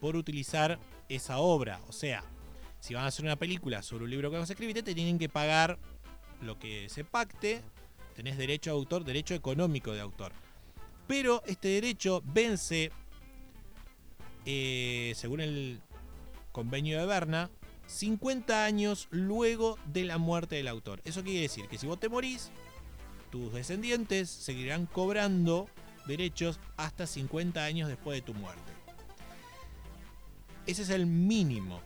por utilizar esa obra. O sea, si van a hacer una película sobre un libro que vos escribiste, te tienen que pagar lo que se pacte. Tenés derecho a autor, derecho económico de autor. Pero este derecho vence, eh, según el convenio de Berna, 50 años luego de la muerte del autor. Eso quiere decir que si vos te morís, tus descendientes seguirán cobrando derechos hasta 50 años después de tu muerte. Ese es el mínimo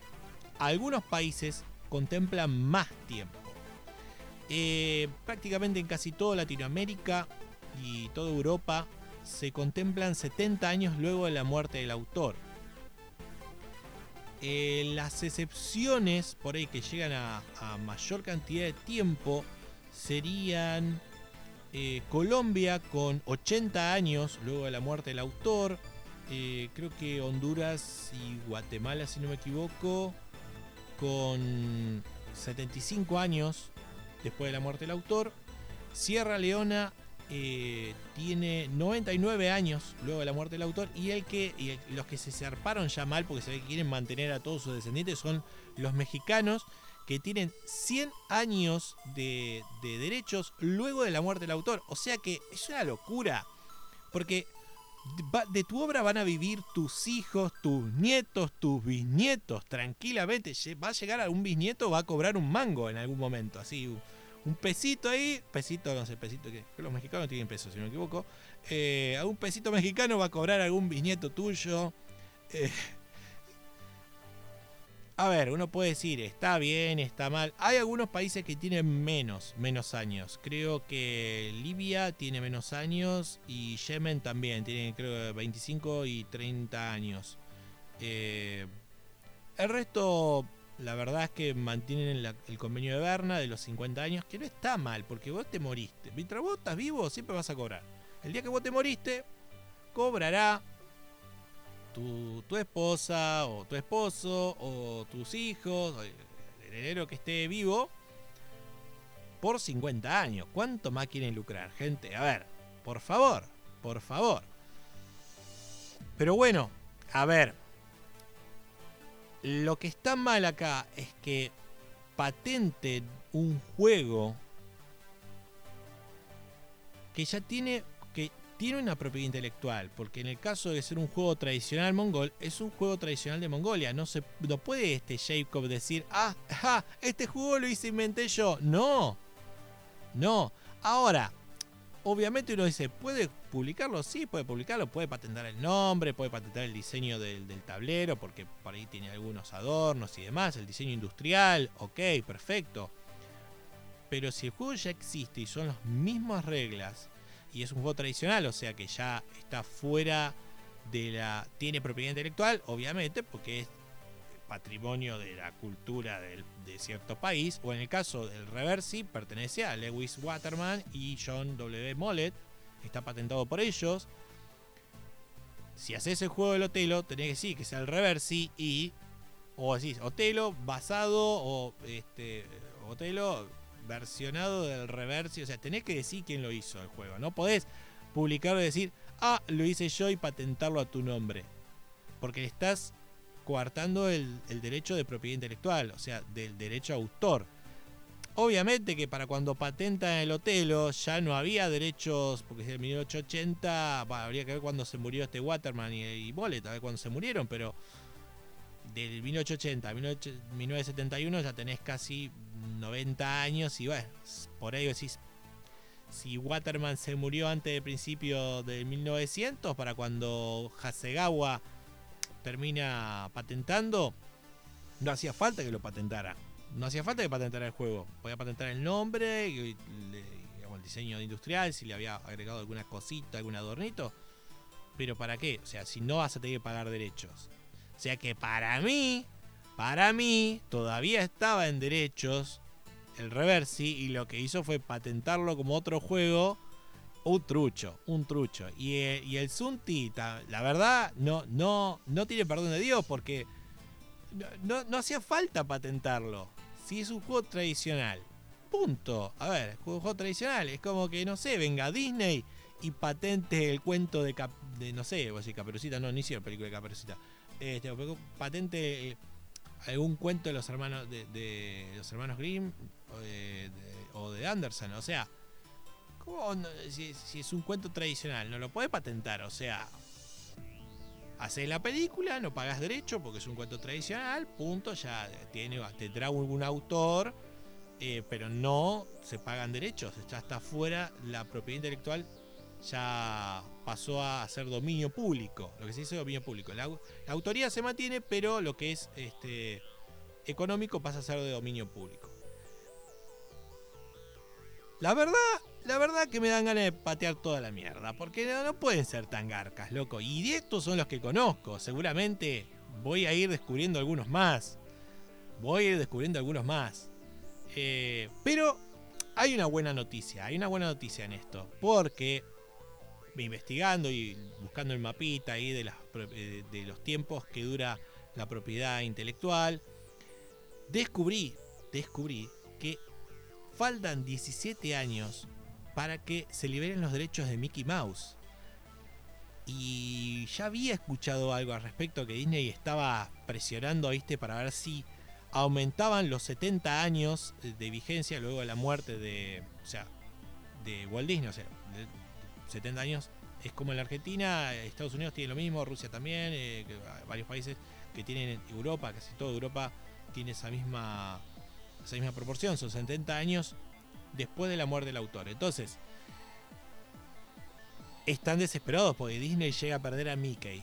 algunos países contemplan más tiempo. Eh, prácticamente en casi toda Latinoamérica y toda Europa se contemplan 70 años luego de la muerte del autor. Eh, las excepciones por ahí que llegan a, mayor cantidad de tiempo serían eh, Colombia con 80 años luego de la muerte del autor. creo que Honduras y Guatemala, si no me equivoco, con 75 años después de la muerte del autor. Sierra Leona eh, tiene 99 años luego de la muerte del autor y el que los que se zarparon ya mal porque se ve que quieren mantener a todos sus descendientes son los mexicanos que tienen 100 años de, de derechos luego de la muerte del autor. O sea que es una locura. Porque de tu obra van a vivir tus hijos, tus nietos, tus bisnietos, tranquilamente. Va a llegar a un bisnieto, va a cobrar un mango en algún momento, así, un pesito ahí, pesito, no sé, pesito que los mexicanos tienen pesos, si no me equivoco. Eh, a un pesito mexicano va a cobrar algún bisnieto tuyo. Eh, a ver, uno puede decir, está bien, está mal. Hay algunos países que tienen menos, menos años. Creo que Libia tiene menos años y Yemen también, tiene creo 25 y 30 años. Eh, el resto, la verdad es que mantienen el convenio de Berna de los 50 años, que no está mal, porque vos te moriste. Mientras vos estás vivo, siempre vas a cobrar. El día que vos te moriste, cobrará tu, esposa o tu esposo o tus hijos, el heredero que esté vivo, por 50 años. ¿Cuánto más quieren lucrar, gente? A ver, por favor, por favor. Pero bueno, a ver. Lo que está mal acá es que patente un juego que ya tiene tiene una propiedad intelectual, porque en el caso de ser un juego tradicional mongol, es un juego tradicional de Mongolia. No, se, no puede este Jacob decir, ah, este juego lo hice inventé yo. No, no. Ahora, obviamente uno dice, ¿puede publicarlo? Sí, puede publicarlo, puede patentar el nombre, puede patentar el diseño del, del tablero, porque por ahí tiene algunos adornos y demás, el diseño industrial, ok, perfecto. Pero si el juego ya existe y son las mismas reglas, y es un juego tradicional, o sea que ya está fuera de la... Tiene propiedad intelectual, obviamente, porque es patrimonio de la cultura de cierto país, o en el caso del Reversi, pertenece a Lewis Waterman y John W. Mollett, está patentado por ellos. Si haces el juego del Otelo, tenés que decir que sea el Reversi y. O decís, Otelo basado o este. Otelo versionado del Reversi. O sea, tenés que decir quién lo hizo el juego. No podés publicarlo y decir, ah, lo hice yo y patentarlo a tu nombre. Porque estás coartando el, derecho de propiedad intelectual, o sea, del derecho a autor. Obviamente que para cuando patenta el Otelo ya no había derechos, porque de 1880, habría que ver cuando se murió este Waterman y, y Bollet, a ver cuándo se murieron, pero del 1880 a 1971 ya tenés casi 90 años y bueno, por ahí decís, si Waterman se murió antes del principio del 1900, para cuando Hasegawa termina patentando, no hacía falta que lo patentara no hacía falta que patentara el juego. Podía patentar el nombre, el diseño industrial, si le había agregado alguna cosita, algún adornito. Pero ¿para qué? O sea, si no vas a tener que pagar derechos. O sea que para mí, para mí, todavía estaba en derechos el Reversi y lo que hizo fue patentarlo como otro juego. Un trucho, un trucho. Y, eh, y el Sunti, la verdad, no, no, no tiene perdón de Dios porque no, no hacía falta patentarlo si es un juego tradicional. Punto. A ver, juego, tradicional. Es como que, no sé, venga Disney y patente el cuento de, de no sé, voy a Caperucita, no, ni hicieron película de Caperucita. Este, patente eh, algún cuento de los hermanos de, los hermanos Grimm o de, Anderson. O sea, si, es un cuento tradicional, no lo puede patentar. O sea, haces la película, no pagas derecho porque es un cuento tradicional, punto, ya tiene, tendrá algún autor, eh, pero no se pagan derechos, ya está fuera, la propiedad intelectual ya pasó a ser dominio público, lo que se dice dominio público. La, autoría se mantiene, pero lo que es este, económico pasa a ser de dominio público. La verdad, la verdad que me dan ganas de patear toda la mierda, porque no, pueden ser tan garcas, loco. Y estos son los que conozco, seguramente voy a ir descubriendo algunos más. Voy a ir descubriendo algunos más. Eh, pero hay una buena noticia, hay una buena noticia en esto, porque investigando y buscando el mapita ahí de, eh, de los tiempos que dura la propiedad intelectual, descubrí, descubrí que faltan 17 años para que se liberen los derechos de Mickey Mouse. Y ya había escuchado algo al respecto que Disney estaba presionando, ¿viste? Para ver si aumentaban los 70 años de vigencia luego de la muerte de, o sea, de Walt Disney, o sea, 70 años es como en la Argentina, Estados Unidos tiene lo mismo, Rusia también, eh, varios países que tienen Europa, casi toda Europa tiene esa misma esa misma proporción, son 70 años después de la muerte del autor. Entonces, están desesperados porque Disney llega a perder a Mickey.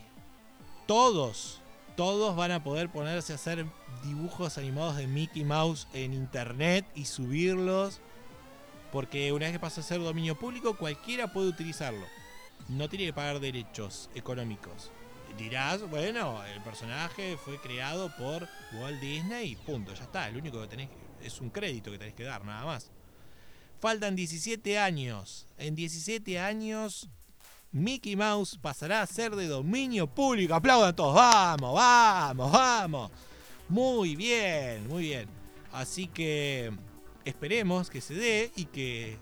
Todos, todos van a poder ponerse a hacer dibujos animados de Mickey Mouse en internet y subirlos. Porque una vez que pasa a ser dominio público, cualquiera puede utilizarlo. No tiene que pagar derechos económicos. Dirás, bueno, el personaje fue creado por Walt Disney y punto, ya está. El único que tenés es un crédito que tenés que dar, nada más. Faltan 17 años. En 17 años, Mickey Mouse pasará a ser de dominio público. Aplaudan todos. Vamos, vamos, vamos. Muy bien, muy bien. Así que esperemos que se dé y que,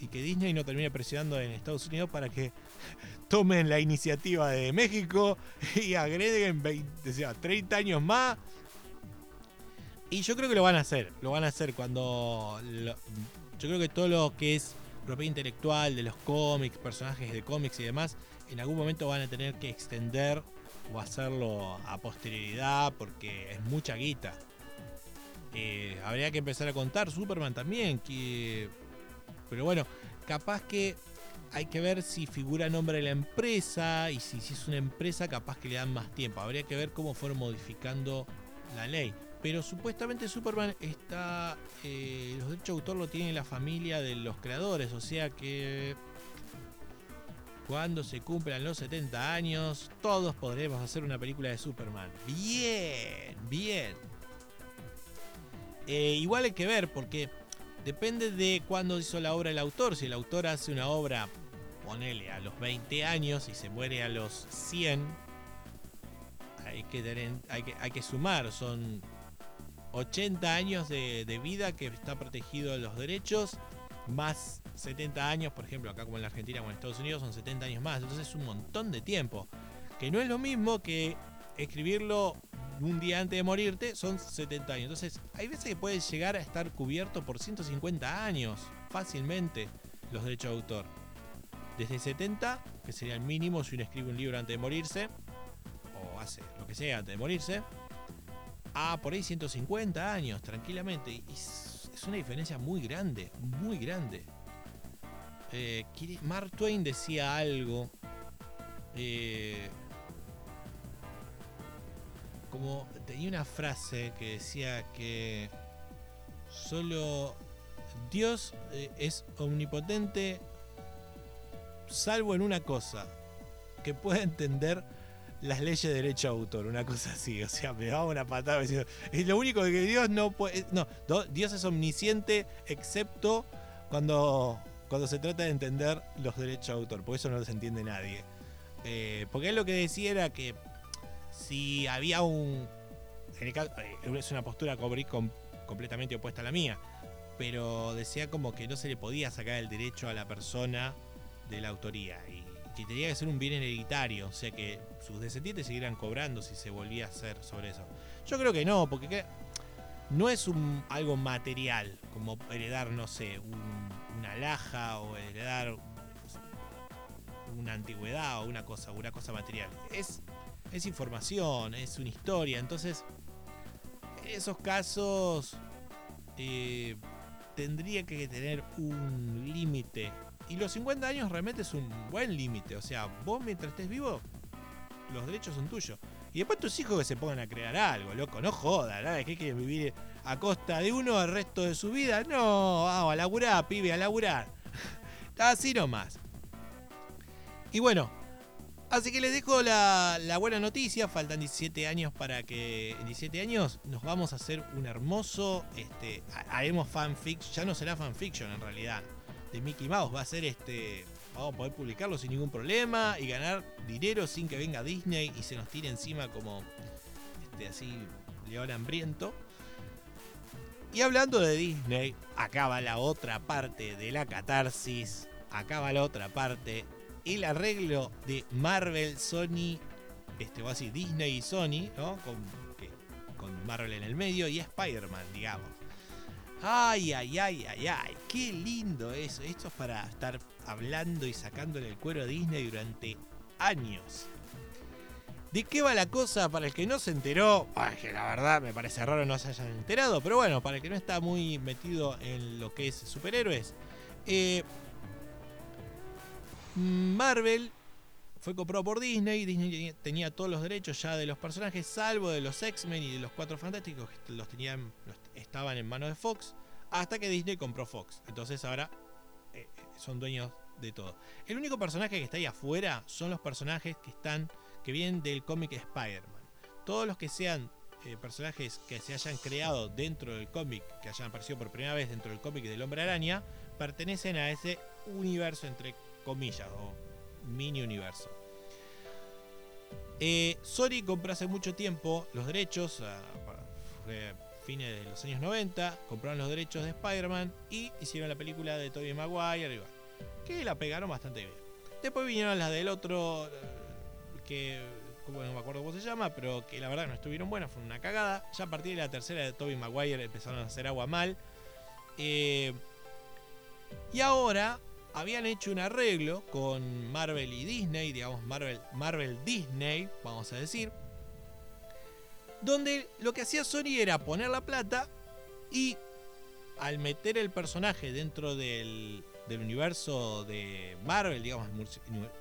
y que Disney no termine presionando en Estados Unidos para que tomen la iniciativa de México y agreguen 20, 30 años más. Y yo creo que lo van a hacer. Lo van a hacer cuando yo creo que todo lo que es propiedad intelectual de los cómics, personajes de cómics y demás, en algún momento van a tener que extender o hacerlo a posterioridad porque es mucha guita. Eh, habría que empezar a contar Superman también, que... pero bueno, capaz que hay que ver si figura nombre de la empresa y si, si es una empresa capaz que le dan más tiempo. Habría que ver cómo fueron modificando la ley. Pero supuestamente Superman está. Eh, los derechos de autor lo tiene la familia de los creadores, o sea que. cuando se cumplan los 70 años, todos podremos hacer una película de Superman. Bien, bien. Eh, igual hay que ver porque depende de cuándo hizo la obra el autor. Si el autor hace una obra, ponele a los 20 años y se muere a los 100, hay que, sumar. Son 80 años de, de vida que está protegido los derechos más 70 años, por ejemplo, acá como en la Argentina o en Estados Unidos son 70 años más, entonces es un montón de tiempo, que no es lo mismo que escribirlo un día antes de morirte, son 70 años. Entonces, hay veces que puedes llegar a estar cubierto por 150 años, fácilmente, los derechos de autor. Desde 70, que sería el mínimo si uno escribe un libro antes de morirse, o hace lo que sea antes de morirse, a por ahí 150 años, tranquilamente. Y es una diferencia muy grande, muy grande. Eh, Mark Twain decía algo. Eh, como tenía una frase que decía que solo Dios eh, es omnipotente salvo en una cosa, que pueda entender las leyes de derecho a autor, una cosa así, o sea, me daba una patada diciendo, es lo único que Dios no puede, no, Dios es omnisciente excepto cuando, cuando se trata de entender los derechos de autor, porque eso no los entiende nadie. Eh, porque él lo que decía era que si había un, en el caso, eh, es una postura completamente opuesta a la mía, pero decía como que no se le podía sacar el derecho a la persona de la autoría y que tenía que ser un bien hereditario, o sea que sus descendientes seguirán cobrando si se volvía a hacer sobre eso. Yo creo que no, porque no es un, algo material, como heredar, no sé, una laja o heredar una antigüedad o una cosa, una cosa material. Es, es información, es una historia, entonces esos casos eh, tendría que tener un límite y los 50 años realmente es un buen límite. O sea, vos mientras estés vivo, los derechos son tuyos. Y después tus hijos que se pongan a crear algo, loco, no joda, ¿no? ¿Qué quieres vivir a costa de uno el resto de su vida? No, vamos a laburar, pibe, a laburar. Así nomás. Y bueno, así que les dejo la, buena noticia. Faltan 17 años para que en 17 años nos vamos a hacer un hermoso. Este, haremos fanfiction. Ya no será fanfiction en realidad de Mickey Mouse. Va a ser este. Vamos a poder publicarlo sin ningún problema y ganar dinero sin que venga Disney y se nos tire encima como este así león hambriento. Y hablando de Disney, acaba la otra parte de la catarsis. Acaba la otra parte. El arreglo de Marvel, Sony, este va a decir Disney y Sony, ¿no? Con, con Marvel en el medio y Spider-Man, digamos. Ay, ay, ay, ay, ay, qué lindo eso. Esto es para estar hablando y sacándole el cuero a Disney durante años. ¿De qué va la cosa? Para el que no se enteró, que la verdad me parece raro no se hayan enterado, pero bueno, para el que no está muy metido en lo que es superhéroes, eh, Marvel fue comprado por Disney. Disney tenía todos los derechos ya de los personajes, salvo de los X-Men y de los Cuatro Fantásticos, que los tenían, estaban en manos de Fox, hasta que Disney compró Fox. Entonces ahora eh, son dueños de todo. El único personaje que está ahí afuera son los personajes que están, que vienen del cómic Spider-Man. Todos los que sean eh, personajes que se hayan creado dentro del cómic, que hayan aparecido por primera vez dentro del cómic del Hombre Araña, pertenecen a ese universo entre comillas o mini universo. Eh, Sony compró hace mucho tiempo los derechos, a, fines de los años 90, compraron los derechos de Spider-Man y hicieron la película de Tobey Maguire, que la pegaron bastante bien. Después vinieron las del otro, eh, que no me acuerdo cómo se llama, pero que la verdad no estuvieron buenas, fue una cagada. Ya a partir de la tercera de Tobey Maguire empezaron a hacer agua mal. Eh, y ahora habían hecho un arreglo con Marvel y Disney, digamos Marvel, Marvel Disney, vamos a decir, donde lo que hacía Sony era poner la plata y al meter el personaje dentro del, universo de Marvel, digamos,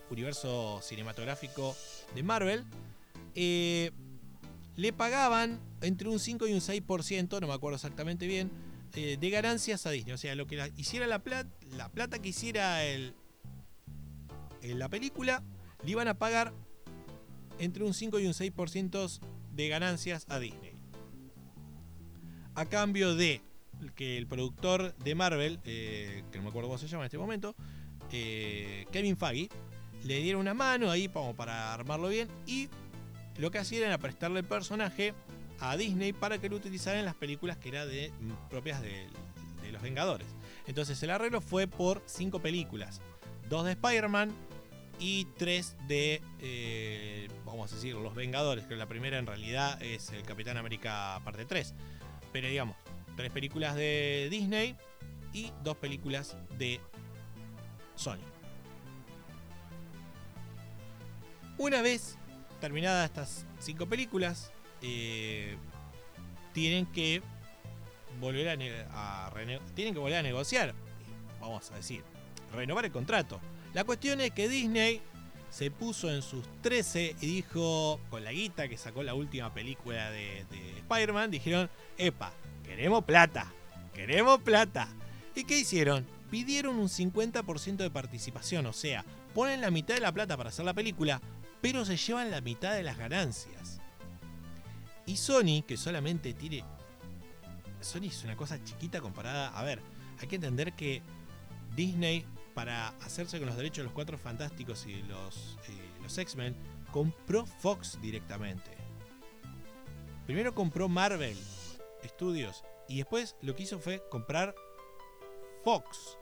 universo cinematográfico de Marvel, eh, le pagaban entre un 5 y un 6%, no me acuerdo exactamente bien, eh, de ganancias a Disney. O sea, lo que hiciera la plata, la plata que hiciera el, en la película, le iban a pagar entre un 5 y un 6% de ganancias a Disney. A cambio de que el productor de Marvel, eh, que no me acuerdo cómo se llama en este momento, eh, Kevin Feige, le diera una mano ahí como para armarlo bien y lo que hacían era prestarle el personaje a Disney para que lo utilizara en las películas que eran de, mm, propias de, de los Vengadores. Entonces el arreglo fue por cinco películas. Dos de Spider-Man y tres de, eh, vamos a decir, Los Vengadores, que la primera en realidad es el Capitán América parte 3. Pero digamos, tres películas de Disney y dos películas de Sony. Una vez terminadas estas cinco películas, eh, tienen que volver a, tienen que volver a negociar, vamos a decir, renovar el contrato. La cuestión es que Disney se puso en sus 13 y dijo, con la guita que sacó la última película de, de Spider-Man, dijeron, epa, queremos plata, queremos plata. ¿Y qué hicieron? Pidieron un 50% de participación, o sea, ponen la mitad de la plata para hacer la película, pero se llevan la mitad de las ganancias. Y Sony, que solamente tiene... Sony es una cosa chiquita comparada... A ver, hay que entender que Disney, para hacerse con los derechos de los Cuatro Fantásticos y los, eh, los X-Men, compró Fox directamente. Primero compró Marvel Studios y después lo que hizo fue comprar Fox.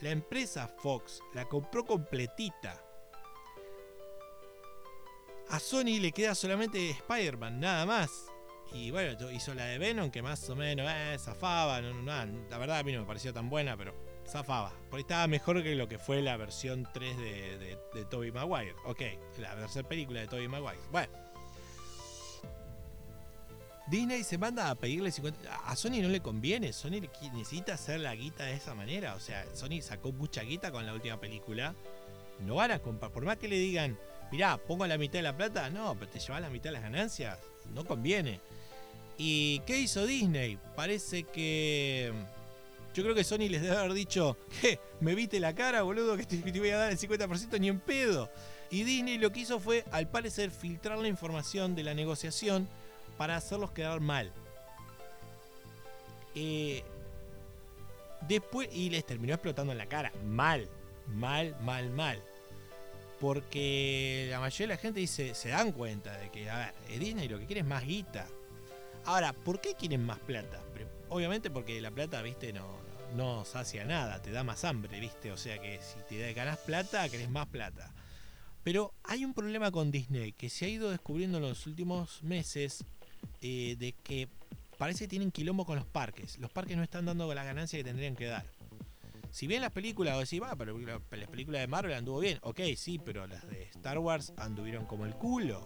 La empresa Fox la compró completita. A Sony le queda solamente Spider-Man, nada más. Y bueno, hizo la de Venom, que más o menos eh, zafaba. No, no, la verdad a mí no me pareció tan buena, pero zafaba. Por ahí estaba mejor que lo que fue la versión 3 de, de, de Tobey Maguire. Ok, la tercera película de Tobey Maguire. Bueno. Disney se manda a pedirle 50. A Sony no le conviene. Sony necesita hacer la guita de esa manera. O sea, Sony sacó mucha guita con la última película. No van a comprar. Por más que le digan, mirá, pongo la mitad de la plata. No, pero te llevas la mitad de las ganancias. No conviene. ¿Y qué hizo Disney? Parece que. Yo creo que Sony les debe haber dicho, ¿qué? ¿Me viste la cara, boludo? Que te, te voy a dar el 50% ni en pedo. Y Disney lo que hizo fue, al parecer, filtrar la información de la negociación para hacerlos quedar mal. Eh, después, y les terminó explotando en la cara. Mal, mal, mal, mal. Porque la mayoría de la gente dice, se dan cuenta de que, a ver, eh, Disney lo que quiere es más guita. Ahora, ¿por qué quieren más plata? Obviamente porque la plata, viste, no, no sacia nada, te da más hambre, viste. O sea que si te ganas plata, querés más plata. Pero hay un problema con Disney que se ha ido descubriendo en los últimos meses eh, de que parece que tienen quilombo con los parques. Los parques no están dando la ganancia que tendrían que dar. Si bien las películas, vos decís, va, pero la- las películas de Marvel anduvo bien. Ok, sí, pero las de Star Wars anduvieron como el culo.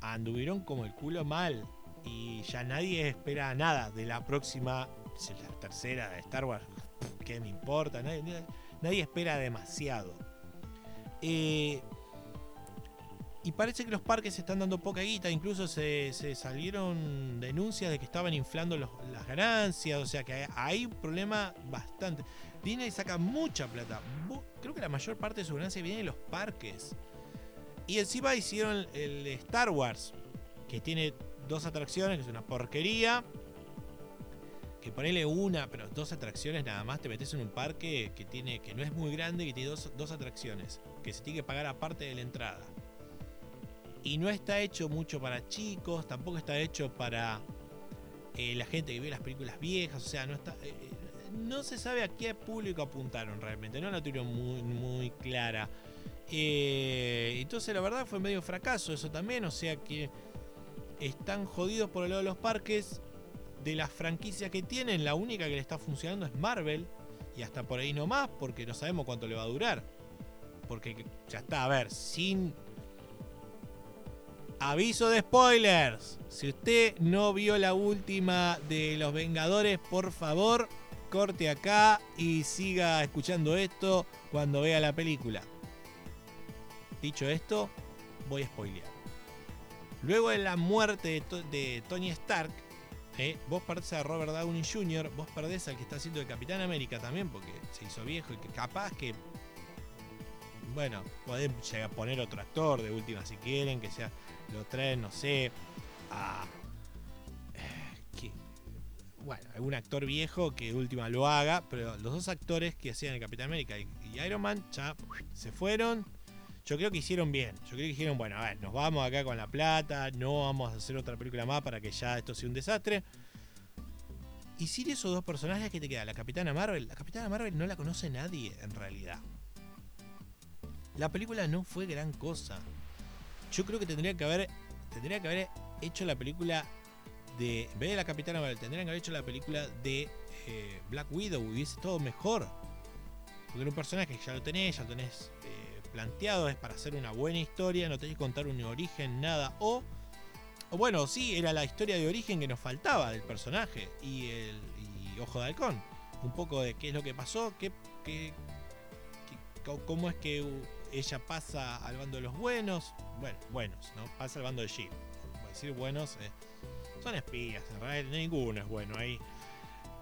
Anduvieron como el culo mal. Y ya nadie espera nada de la próxima, la tercera de Star Wars. ¿Qué me importa? Nadie- nadie espera demasiado. Eh, y parece que los parques están dando poca guita, incluso se, se salieron denuncias de que estaban inflando las ganancias, o sea que hay, hay un problema bastante. Disney saca mucha plata, creo que la mayor parte de su ganancia viene de los parques. Y encima hicieron el Star Wars, que tiene dos atracciones, que es una porquería. Que ponele una, pero dos atracciones nada más, te metes en un parque que tiene que no es muy grande, que tiene dos, dos atracciones, que se tiene que pagar aparte de la entrada. Y no está hecho mucho para chicos, tampoco está hecho para eh, la gente que ve las películas viejas, o sea, no está. eh, eh, no se sabe a qué público apuntaron realmente, no la tuvieron muy, muy clara. Entonces la verdad fue medio fracaso eso también, o sea que están jodidos por el lado de los parques. De las franquicias que tienen, la única que le está funcionando es Marvel. Y hasta por ahí nomás, porque no sabemos cuánto le va a durar. Porque ya está, a ver, sin Aviso de spoilers. Si usted no vio la última de Los Vengadores, por favor, corte acá y siga escuchando esto cuando vea la película. Dicho esto, voy a spoilear. Luego de la muerte de, To- de Tony Stark, eh, vos perdés a Robert Downey Jr., vos perdés al que está haciendo de Capitán América también, porque se hizo viejo y que capaz que bueno, pueden llegar a poner otro actor de última si quieren, que sea, lo traen, no sé, a. eh, bueno, algún actor viejo que de última lo haga, pero los dos actores que hacían el Capitán América y, Iron Man ya se fueron. Yo creo que hicieron bien. Yo creo que dijeron, bueno, a ver, nos vamos acá con la plata, no vamos a hacer otra película más para que ya esto sea un desastre. Y sin esos dos personajes, ¿qué te queda? La Capitana Marvel. La Capitana Marvel no la conoce nadie, en realidad. La película no fue gran cosa. Yo creo que tendría que haber. Tendría que haber hecho la película de. En vez la Capitana Marvel, tendrían que haber hecho la película de eh, Black Widow. Hubiese todo mejor. Porque era un personaje que ya lo tenés, ya lo tenés eh, planteado. Es para hacer una buena historia. No tenés que contar un origen, nada. O bueno, sí, era la historia de origen que nos faltaba del personaje y el y Ojo de Halcón. Un poco de qué es lo que pasó, qué- cómo es que ella pasa al bando de los buenos. Bueno, buenos, ¿no? Pasa al bando de Shield. Voy a decir buenos, eh, son espías, en realidad ninguno es bueno ahí.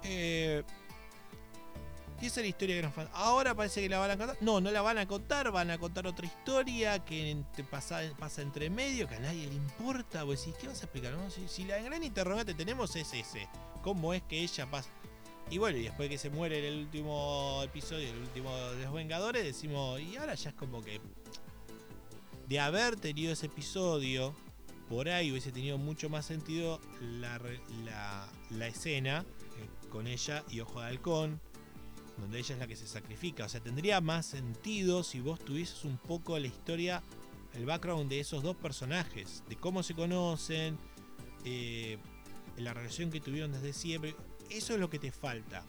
Eh, y esa es la historia que nos falta. Ahora parece que la van a contar. No, no la van a contar. Van a contar otra historia que pasa, pasa entre medio, que a nadie le importa. Vos decís, ¿qué vas a explicar? si la gran interrogante tenemos es ese. ¿Cómo es que ella pasa? Y bueno, y después que se muere en el último episodio, el último de los Vengadores, decimos, y ahora ya es como que. De haber tenido ese episodio, por ahí hubiese tenido mucho más sentido la, la escena eh, con ella y Ojo de Halcón donde ella es la que se sacrifica. O sea, tendría más sentido si vos tuvieses un poco la historia, el background de esos dos personajes, de cómo se conocen, eh, la relación que tuvieron desde siempre. Eso es lo que te falta.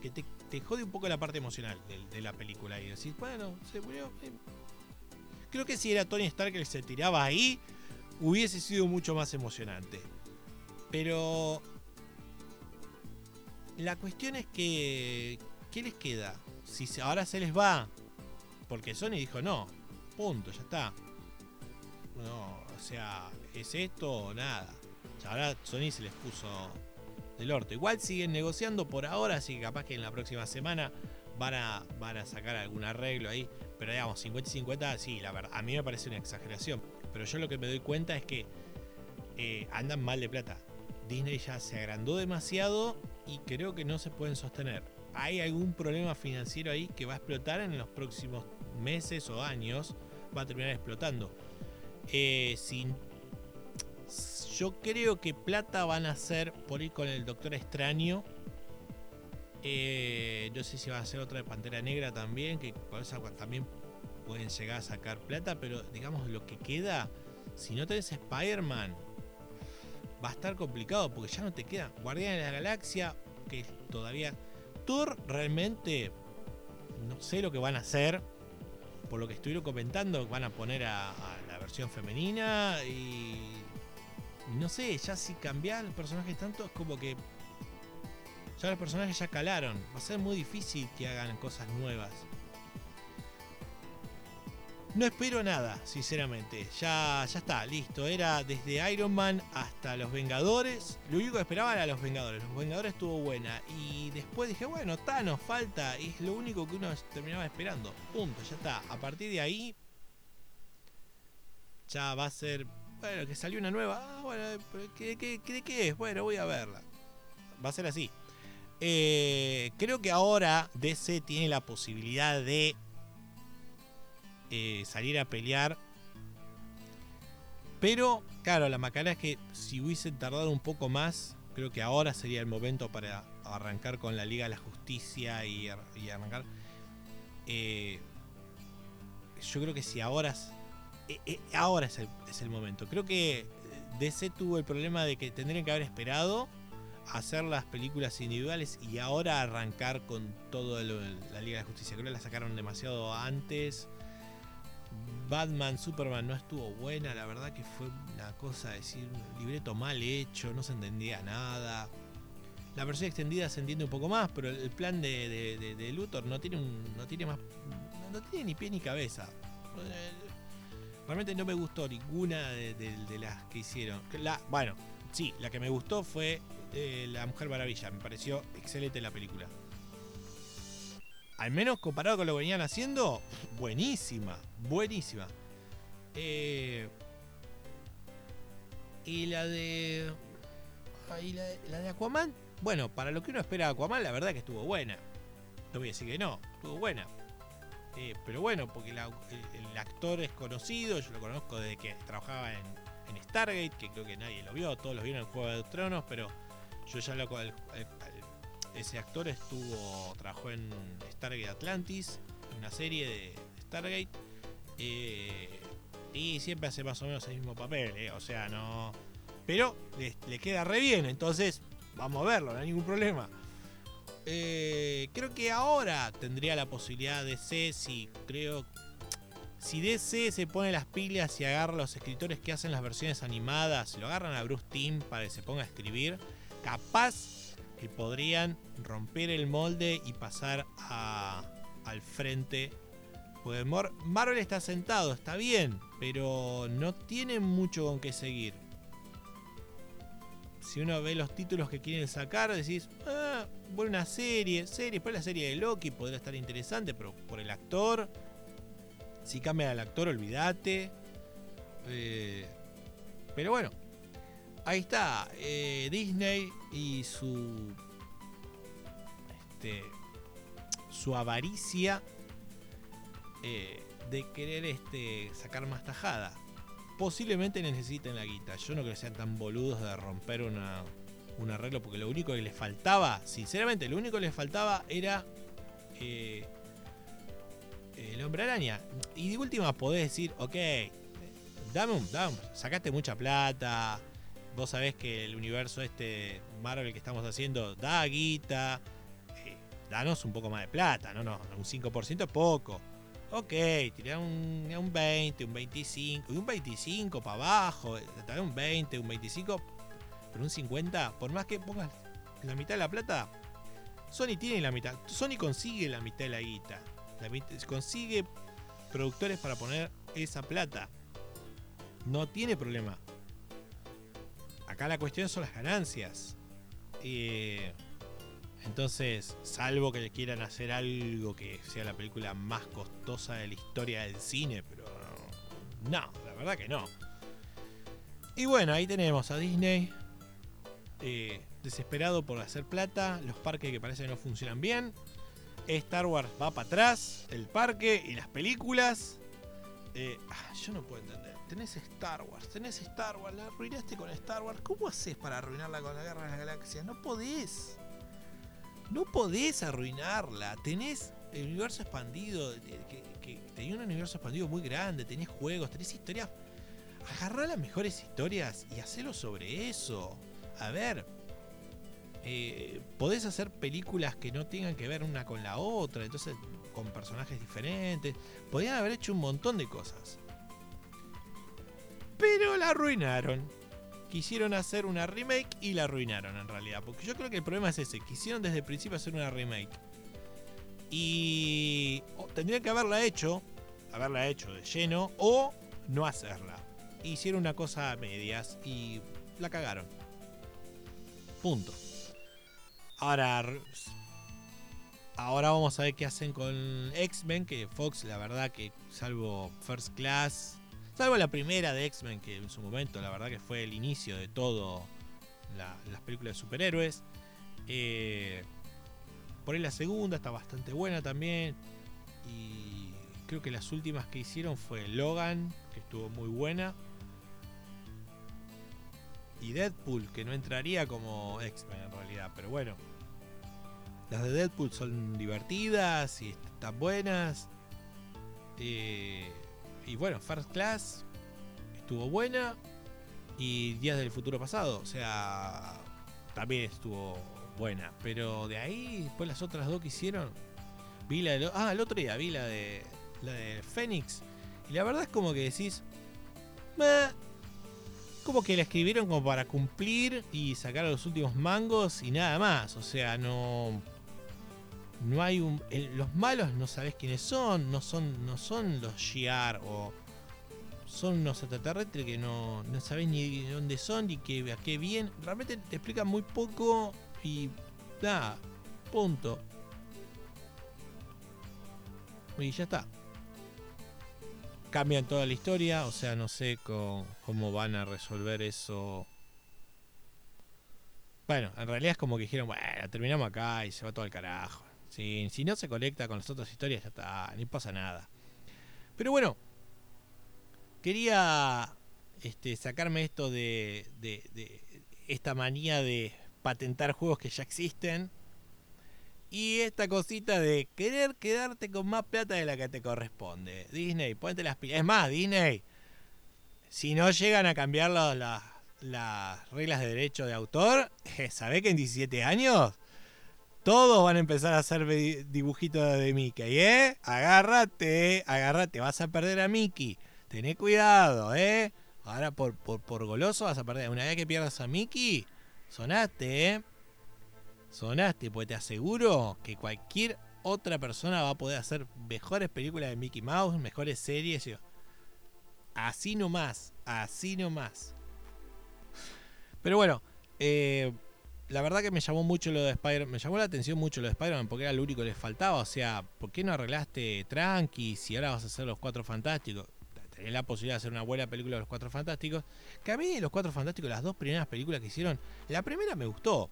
Que te, jode un poco la parte emocional de, de la película y decís, bueno, se murió. eh. Creo que si era Tony Stark el que se tiraba ahí, hubiese sido mucho más emocionante. Pero la cuestión es que. ¿Qué les queda? Si ahora se les va. Porque Sony dijo no. Punto, ya está. No, o sea, ¿es esto o nada? Ahora Sony se les puso del orto. Igual siguen negociando por ahora, así que capaz que en la próxima semana van a, van a sacar algún arreglo ahí. Pero digamos, 50 y 50, sí, la verdad, a mí me parece una exageración. Pero yo lo que me doy cuenta es que eh, andan mal de plata. Disney ya se agrandó demasiado y creo que no se pueden sostener. Hay algún problema financiero ahí que va a explotar en los próximos meses o años. Va a terminar explotando. Eh, sin, yo creo que plata van a hacer por ir con el Doctor Extraño. Eh, no sé si va a ser otra de Pantera Negra también, que con esa también pueden llegar a sacar plata, pero digamos lo que queda, si no tenés Spider-Man, va a estar complicado porque ya no te queda Guardianes de la Galaxia, que todavía Thor realmente no sé lo que van a hacer. Por lo que estuvieron comentando, van a poner a, a la versión femenina y no sé, ya si cambiar el personaje tanto es como que ya los personajes ya calaron. Va a ser muy difícil que hagan cosas nuevas. No espero nada, sinceramente. Ya, ya está, listo. Era desde Iron Man hasta Los Vengadores. Lo único que esperaba era Los Vengadores. Los Vengadores estuvo buena. Y después dije, bueno, Thanos falta. Es lo único que uno terminaba esperando. Punto, ya está. A partir de ahí, ya va a ser. Bueno, que salió una nueva. Ah, bueno, ¿qué, qué, qué- es? Bueno, voy a verla. Va a ser así. Eh, creo que ahora DC tiene la posibilidad de eh, salir a pelear. Pero, claro, la macana es que si hubiesen tardado un poco más, creo que ahora sería el momento para arrancar con la Liga de la Justicia y, ar- y arrancar. Eh, yo creo que si ahora, ahora es el, es el momento. Creo que DC tuvo el problema de que tendrían que haber esperado hacer las películas individuales y ahora arrancar con de la Liga de Justicia. Creo que la sacaron demasiado antes. Batman, Superman no estuvo buena, la verdad que fue una cosa, decir, un libreto mal hecho, no se entendía nada. La versión extendida se entiende un poco más, pero el plan de- de Luthor no tiene un, no tiene más, no tiene ni pie ni cabeza. Realmente no me gustó ninguna de las que hicieron. La, bueno, sí, la que me gustó fue eh, La Mujer Maravilla. Me pareció excelente la película. al menos comparado con lo que venían haciendo, buenísima, buenísima. Eh, y la de. Y la, de, la de Aquaman, bueno, para lo que uno espera de Aquaman, la verdad que estuvo buena. No voy a decir que no, estuvo buena. Eh, pero bueno, porque el, actor es conocido, yo lo conozco desde que trabajaba en, en, Stargate, que creo que nadie lo vio, todos lo vieron en Juego de Tronos, pero yo ya lo. ese actor estuvo. trabajó en Stargate Atlantis, una serie de Stargate. Eh, y siempre hace más o menos el mismo papel, eh, o sea, no. Pero le, queda re bien, entonces vamos a verlo, no hay ningún problema. Eh, creo que ahora tendría la posibilidad de DC si creo si DC se pone las pilas y agarra a los escritores que hacen las versiones animadas, lo agarran a Bruce Timm para que se ponga a escribir, capaz que podrían romper el molde y pasar al frente Marvel está sentado, está bien, pero no tiene mucho con qué seguir. Si uno ve los títulos que quieren sacar, decís, ah, buena serie, serie, después la serie de Loki podría estar interesante, pero por el actor, si cambia al actor, olvídate. Eh, pero bueno, ahí está eh, Disney y su este, su avaricia eh, de querer este, sacar más tajada. Posiblemente necesiten la guita. Yo no creo que sean tan boludos de romper una, un arreglo, porque lo único que les faltaba, sinceramente, lo único que les faltaba era eh, el hombre araña. Y de última podés decir, ok, dame un, dame, sacaste mucha plata. Vos sabés que el universo este Marvel que estamos haciendo da guita. Eh, danos un poco más de plata, no, no, un 5% es poco. Ok, tirar un, un 20, un 25, y un 25 para abajo, tal un 20, un 25, pero un 50, por más que pongas la mitad de la plata, Sony tiene la mitad, Sony consigue la mitad de la guita, consigue productores para poner esa plata, no tiene problema. Acá la cuestión son las ganancias. Eh, entonces, salvo que quieran hacer algo que sea la película más costosa de la historia del cine, pero no, la verdad que no. Y bueno, ahí tenemos a Disney eh, desesperado por hacer plata, los parques que parece que no funcionan bien. Star Wars va para atrás, el parque y las películas. Eh, ah, yo no puedo entender. Tenés Star Wars, tenés Star Wars, la arruinaste con Star Wars. ¿Cómo haces para arruinarla con la Guerra de las Galaxias? No podés. No podés arruinarla. Tenés el universo expandido, que, tenía un universo expandido muy grande, tenés juegos, tenés historias. Agarrá las mejores historias y hacelo sobre eso. A ver, eh, podés hacer películas que no tengan que ver una con la otra, entonces con personajes diferentes. Podían haber hecho un montón de cosas. Pero la arruinaron quisieron hacer una remake y la arruinaron en realidad. Porque yo creo que el problema es ese. Quisieron desde el principio hacer una remake. Y tendrían que haberla hecho, haberla hecho de lleno o no hacerla. Hicieron una cosa a medias y la cagaron. Punto. Ahora, ahora vamos a ver qué hacen con X-Men, que Fox, la verdad que salvo First Class, Salvo la primera de X-Men, que en su momento la verdad que fue el inicio de todo las películas de superhéroes. Eh, por ahí la segunda está bastante buena también. Y creo que las últimas que hicieron fue Logan, que estuvo muy buena. Y Deadpool, que no entraría como X-Men en realidad, pero bueno. Las de Deadpool son divertidas y están buenas. Eh, y bueno, First Class estuvo buena. Y Días del Futuro Pasado, o sea, también estuvo buena. Pero de ahí, después las otras dos que hicieron. Vi la de. Ah, el otro día vi la de. La de Fénix. Y la verdad es como que decís. como que la escribieron como para cumplir y sacar los últimos mangos y nada más. O sea, no no hay un los malos no sabes quiénes son no son no son los Shiar o son unos extraterrestres que no, no sabes ni dónde son ni qué, a qué bien realmente te explican muy poco y nada punto Y ya está. Cambian toda la historia, o sea, no sé cómo, van a resolver eso. Bueno, en realidad es como que dijeron, bueno, terminamos acá y se va todo al carajo. Si, no se conecta con las otras historias, ya está, ni pasa nada. Pero bueno, quería este, sacarme esto de, de esta manía de patentar juegos que ya existen y esta cosita de querer quedarte con más plata de la que te corresponde. Disney, ponte las pilas. Es más, Disney, si no llegan a cambiar las reglas de derecho de autor, ¿sabés que en 17 años todos van a empezar a hacer dibujitos de Mickey, eh? Agárrate, agárrate, vas a perder a Mickey. Tené cuidado, eh. Ahora por, por, por goloso vas a perder. Una vez que pierdas a Mickey, sonaste, eh. Sonaste, pues te aseguro que cualquier otra persona va a poder hacer mejores películas de Mickey Mouse, mejores series. Así nomás, así nomás. Pero bueno, eh, la verdad que me llamó mucho lo de Spider-Man. Me llamó la atención mucho lo de Spider-Man porque era lo único que les faltaba. O sea, ¿por qué no arreglaste Tranqui si ahora vas a hacer los Cuatro Fantásticos? Tenés la posibilidad de hacer una buena película de los Cuatro Fantásticos. Que a mí, los Cuatro Fantásticos, las dos primeras películas que hicieron, la primera me gustó.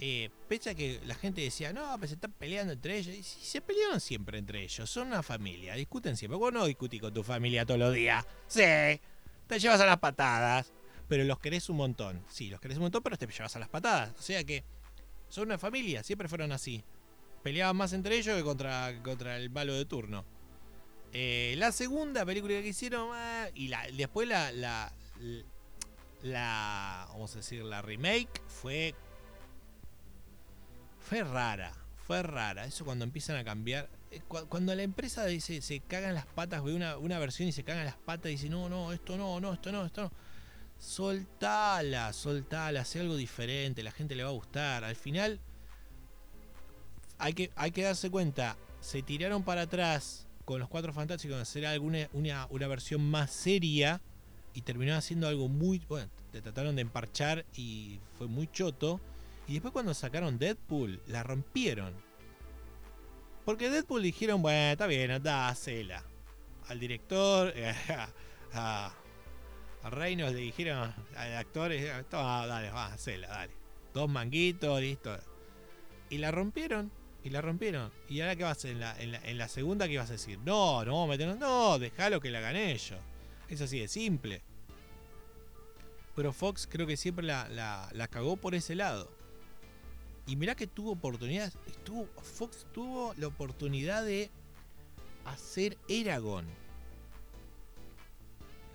Eh, pese a que la gente decía, no, pues se están peleando entre ellos. Y se pelearon siempre entre ellos, son una familia, discuten siempre. Vos no discutís con tu familia todos los días. Sí, te llevas a las patadas, pero los querés un montón. Sí, los querés un montón, pero te llevas a las patadas. O sea que son una familia, siempre fueron así. Peleaban más entre ellos que contra, contra el malo de turno. Eh, la segunda película que hicieron, ah, y después la, la, la, vamos a decir, la remake fue fue rara, fue rara. Eso cuando empiezan a cambiar. Eh, cuando la empresa dice, se cagan las patas, ve una, una versión y se cagan las patas y dice, no, no, esto no, no, esto no, esto no. Soltala, soltala, hace algo diferente, la gente le va a gustar. Al final, hay que, hay que darse cuenta, se tiraron para atrás con los cuatro fantásticos hacer alguna una, una versión más seria y terminó haciendo algo muy. Bueno, te trataron de emparchar y fue muy choto. Y después cuando sacaron Deadpool, la rompieron. Porque Deadpool dijeron, bueno, está bien, anda, hacela. Al director, a, a Reynolds le dijeron al actor, dale, va, hacela, dale. Dos manguitos, listo. Y la rompieron, y la rompieron. ¿Y ahora qué vas a hacer? En la, segunda qué vas a decir? No, no, meternos, no, déjalo que la gané ellos. Es así de simple. Pero Fox creo que siempre la, la cagó por ese lado. Y mirá que tuvo oportunidad. Estuvo, Fox tuvo la oportunidad de hacer Eragon.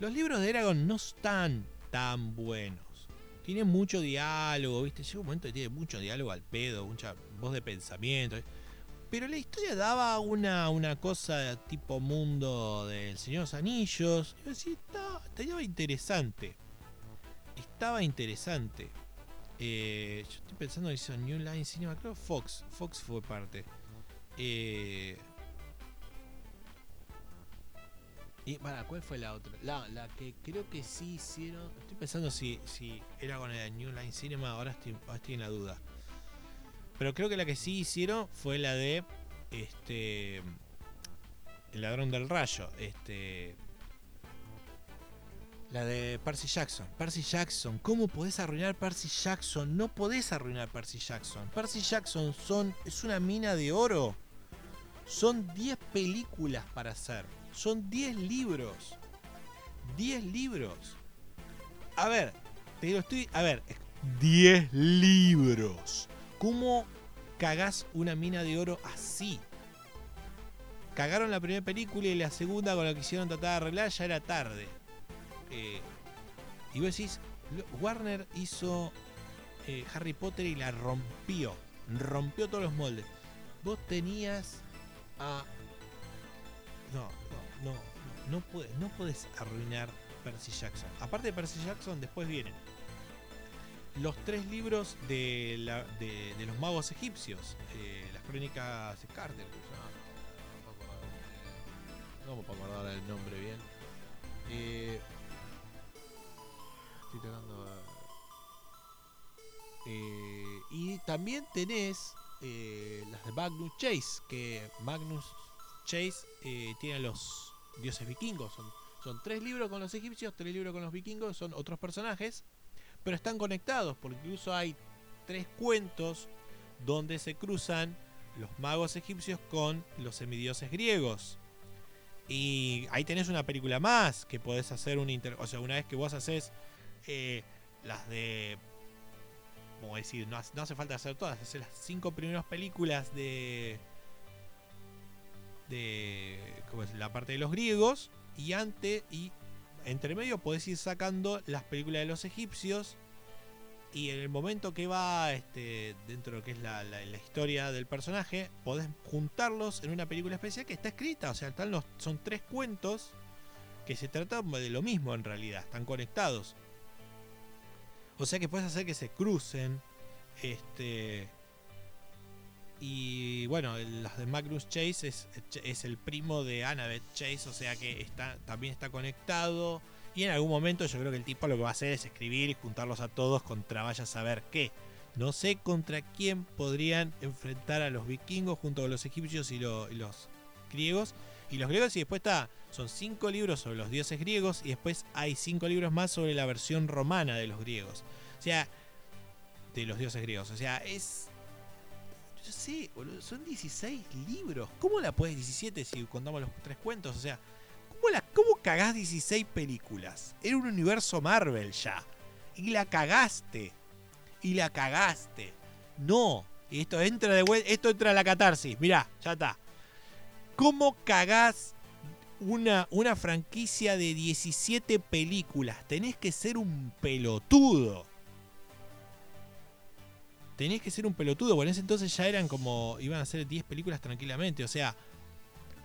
Los libros de Eragon no están tan buenos. Tienen mucho diálogo, ¿viste? Llega un momento que tiene mucho diálogo al pedo, mucha voz de pensamiento. Pero la historia daba una, una cosa tipo mundo del Señor de los Anillos. Y yo estaba interesante. Estaba interesante. Eh, yo estoy pensando en eso, New Line Cinema, creo Fox. Fox fue parte. Eh, y para, ¿cuál fue la otra? La, la, que creo que sí hicieron. Estoy pensando si, si era con el New Line Cinema, ahora estoy, en la duda. Pero creo que la que sí hicieron fue la de este El ladrón del rayo. Este la de Percy Jackson. Percy Jackson. ¿Cómo podés arruinar Percy Jackson? No podés arruinar Percy Jackson. Percy Jackson son, es una mina de oro. Son 10 películas para hacer. Son 10 libros. 10 libros. A ver, te lo estoy. A ver, 10 libros. ¿Cómo cagás una mina de oro así? Cagaron la primera película y la segunda con la que hicieron tratar de arreglar ya era tarde. Eh, y vos decís, Warner hizo eh, Harry Potter y la rompió. Rompió todos los moldes. Vos tenías a. No, no, no, no, puedes, no puedes arruinar Percy Jackson. Aparte de Percy Jackson, después vienen los tres libros de, los magos egipcios. Eh, las crónicas de Carter. No, me acordar el nombre bien. Eh, eh, y también tenés eh, las de Magnus Chase, que Magnus Chase eh, tiene a los dioses vikingos. Son, tres libros con los egipcios, tres libros con los vikingos, son otros personajes, pero están conectados, porque incluso hay tres cuentos donde se cruzan los magos egipcios con los semidioses griegos. Y ahí tenés una película más que podés hacer un inter... O sea, una vez que vos haces eh, las de... Como decir, no, hace- no hace falta hacer todas, hacer las cinco primeras películas de... De... La parte de los griegos. Y antes... Y entre medio podés ir sacando las películas de los egipcios. Y en el momento que va este, dentro de lo que es la, la- la historia del personaje, podés juntarlos en una película especial que está escrita. O sea, están los, son tres cuentos que se tratan de lo mismo en realidad, están conectados. O sea que puedes hacer que se crucen. Este. Y bueno, las de Magnus Chase es, es el primo de Annabeth Chase, o sea que también está conectado. Y en algún momento yo creo que el tipo lo que va a hacer es escribir y juntarlos a todos contra vaya a saber qué. No sé contra quién podrían enfrentar a los vikingos junto con los egipcios y, y los griegos. Y los griegos y después está, son cinco libros sobre los dioses griegos y después hay cinco libros más sobre la versión romana de los griegos. O sea, de los dioses griegos. O sea, es... Yo sé, boludo, son 16 libros. ¿Cómo la puedes 17 si contamos los tres cuentos? O sea, ¿cómo, la, ¿cómo cagás 16 películas? Era un universo Marvel ya. Y la cagaste. Y la cagaste. No. Y esto entra de vuelta. Esto entra a la catarsis. Mirá, ya está. ¿Cómo cagás una, una franquicia de 17 películas? Tenés que ser un pelotudo. Tenés que ser un pelotudo. Bueno, en ese entonces ya eran como. iban a ser 10 películas tranquilamente. O sea.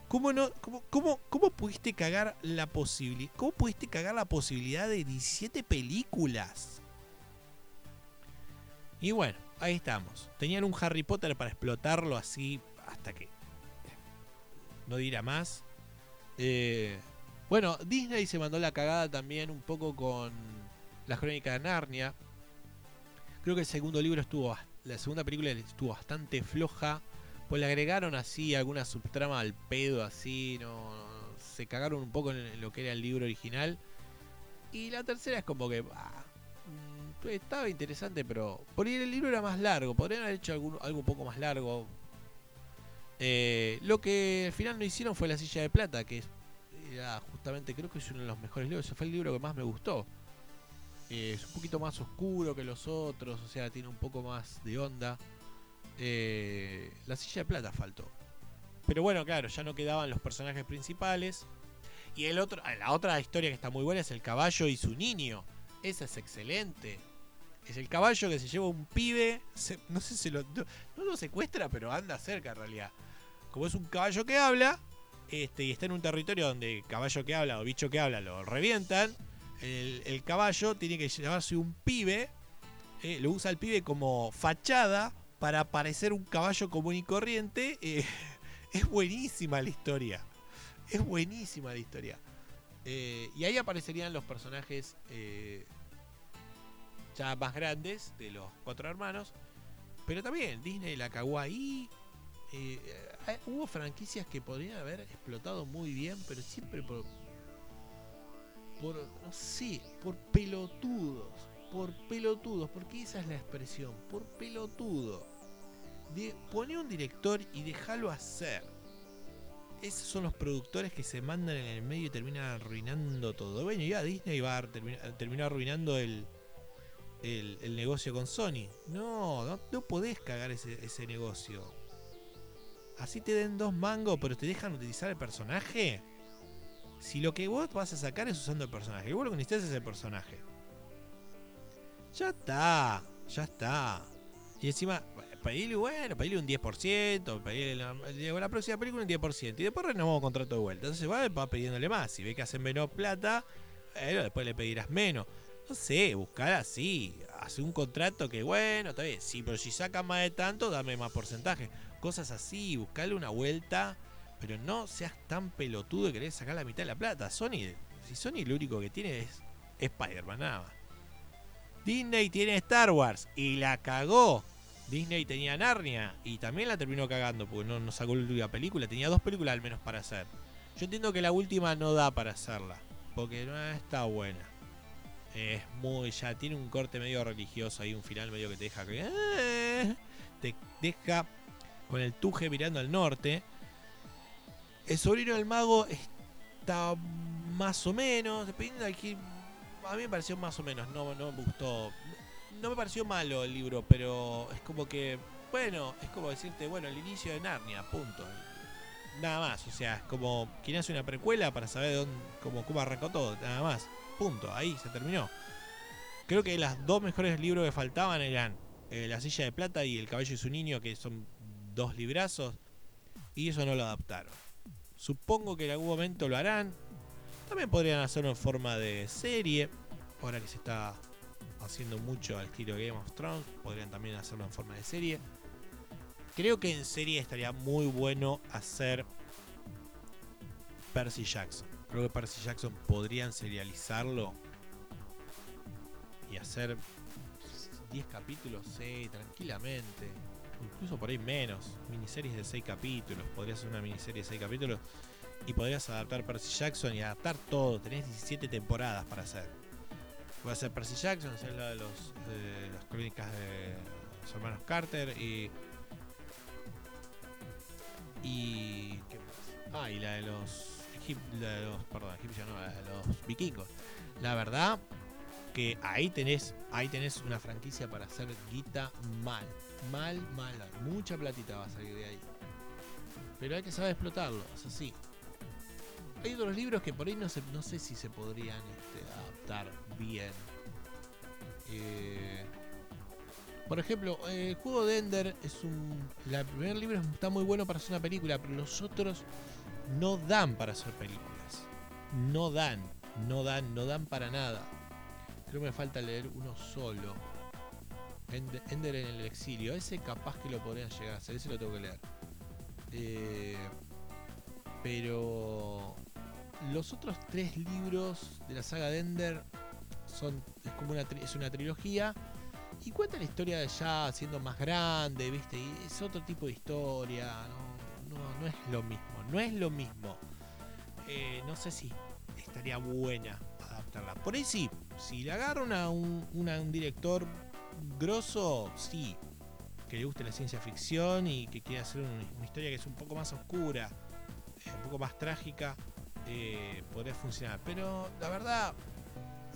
¿Cómo no? Cómo, cómo, cómo pudiste cagar la posibilidad? ¿Cómo pudiste cagar la posibilidad de 17 películas? Y bueno, ahí estamos. Tenían un Harry Potter para explotarlo así hasta que. No dirá más. Eh, bueno, Disney se mandó la cagada también un poco con las crónicas de Narnia. Creo que el segundo libro estuvo. La segunda película estuvo bastante floja. Pues le agregaron así alguna subtrama al pedo, así. No, se cagaron un poco en, lo que era el libro original. Y la tercera es como que. ah, mm, estaba interesante, pero. Por ahí el libro era más largo. Podrían haber hecho algún- algo un poco más largo. Eh, lo que al final no hicieron fue La Silla de Plata, que era justamente, creo que es uno de los mejores libros. Ese fue el libro que más me gustó. Eh, es un poquito más oscuro que los otros, o sea, tiene un poco más de onda. Eh, la Silla de Plata faltó. Pero bueno, claro, ya no quedaban los personajes principales. Y el otro, la otra historia que está muy buena es el caballo y su niño. Esa es excelente. Es el caballo que se lleva un pibe. no sé si lo. No lo secuestra, pero anda cerca en realidad. Como es un caballo que habla. Este, y está en un territorio donde caballo que habla o bicho que habla lo revientan. El, caballo tiene que llevarse un pibe. eh, lo usa el pibe como fachada para parecer un caballo común y corriente. eh, es buenísima la historia. Es buenísima la historia. Eh, y ahí aparecerían los personajes ya más grandes de los cuatro hermanos. Pero también Disney la cagó ahí. Hubo franquicias que podrían haber explotado muy bien, pero siempre por. Por, no sé, por pelotudos. Por pelotudos, porque esa es la expresión. Por pelotudo. Pone un director y déjalo hacer. Esos son los productores que se mandan en el medio y terminan arruinando todo. Bueno, ya Disney va a terminar, terminó arruinando el, el, negocio con Sony. No, no, no podés cagar ese negocio. Así te den dos mangos, pero te dejan utilizar el personaje. Si lo que vos vas a sacar es usando el personaje, vos lo que necesitas es el personaje. Ya está, ya está. Y encima, pedirle, bueno, pedirle un 10%, pedirle la, la próxima película un 10%, y después renovamos contrato de vuelta. Entonces va, va pidiéndole más. Si ve que hacen menos plata, bueno, después le pedirás menos. No sé, buscar así. Hacer un contrato que, bueno, está bien. Sí, pero si sacan más de tanto, dame más porcentaje. Cosas así, buscarle una vuelta. Pero no seas tan pelotudo de querer sacar la mitad de la plata. Sony, si Sony lo único que tiene es Spider-Man, nada más. Disney tiene Star Wars y la cagó. Disney tenía Narnia y también la terminó cagando porque no, no sacó la última película. Tenía dos películas al menos para hacer. Yo entiendo que la última no da para hacerla porque no está buena. Es muy ya tiene un corte medio religioso ahí, un final medio que te deja que eh, te deja con el tuje mirando al norte. El sobrino del mago está más o menos, dependiendo de aquí. A mí me pareció más o menos, no, no me gustó. No me pareció malo el libro, pero es como que, bueno, es como decirte, bueno, el inicio de Narnia, punto. Nada más, o sea, es como quien hace una precuela para saber dónde, cómo, cómo arrancó todo, nada más. Punto, ahí se terminó. Creo que las dos mejores libros que faltaban eran eh, La silla de plata y El caballo y su niño, que son dos librazos, y eso no lo adaptaron. Supongo que en algún momento lo harán. También podrían hacerlo en forma de serie, ahora que se está haciendo mucho al estilo Game of Thrones, podrían también hacerlo en forma de serie. Creo que en serie estaría muy bueno hacer Percy Jackson. Creo que Percy Jackson podrían serializarlo y hacer 10 capítulos, sí, tranquilamente. Incluso por ahí menos. Miniseries de 6 capítulos. Podría ser una miniserie de 6 capítulos. Y podrías adaptar Percy Jackson y adaptar todo. Tenés 17 temporadas para hacer. Puede ser Percy Jackson, hacer la de, los, las crónicas de los hermanos Carter y. Y. ¿Qué más? Ah, y la de los. La de los. Perdón, egipcios la de los vikingos. La verdad que ahí tenés. Ahí tenés una franquicia para hacer guita mal. Mal, mal. Mucha platita va a salir de ahí. Pero hay que saber explotarlo, es así. Hay otros libros que por ahí no, sé si se podrían este, adaptar bien. Eh, por ejemplo, el juego de Ender es un. El primer libro está muy bueno para hacer una película, pero los otros no dan para hacer películas. No dan, no dan, no dan para nada. Creo que me falta leer uno solo. Ender, en el exilio. Ese capaz que lo podrían llegar a hacer, ese lo tengo que leer. Eh, pero los otros tres libros de la saga de Ender son es como una es una trilogía y cuenta la historia de ya siendo más grande, ¿viste? Y es otro tipo de historia, no, no, es lo mismo, no es lo mismo. Eh, no sé si estaría buena adaptarla. Por ahí sí, si le agarran a un director grosso, sí, que le guste la ciencia ficción y que quiera hacer una, historia que es un poco más oscura, eh, un poco más trágica, eh, podría funcionar. Pero la verdad,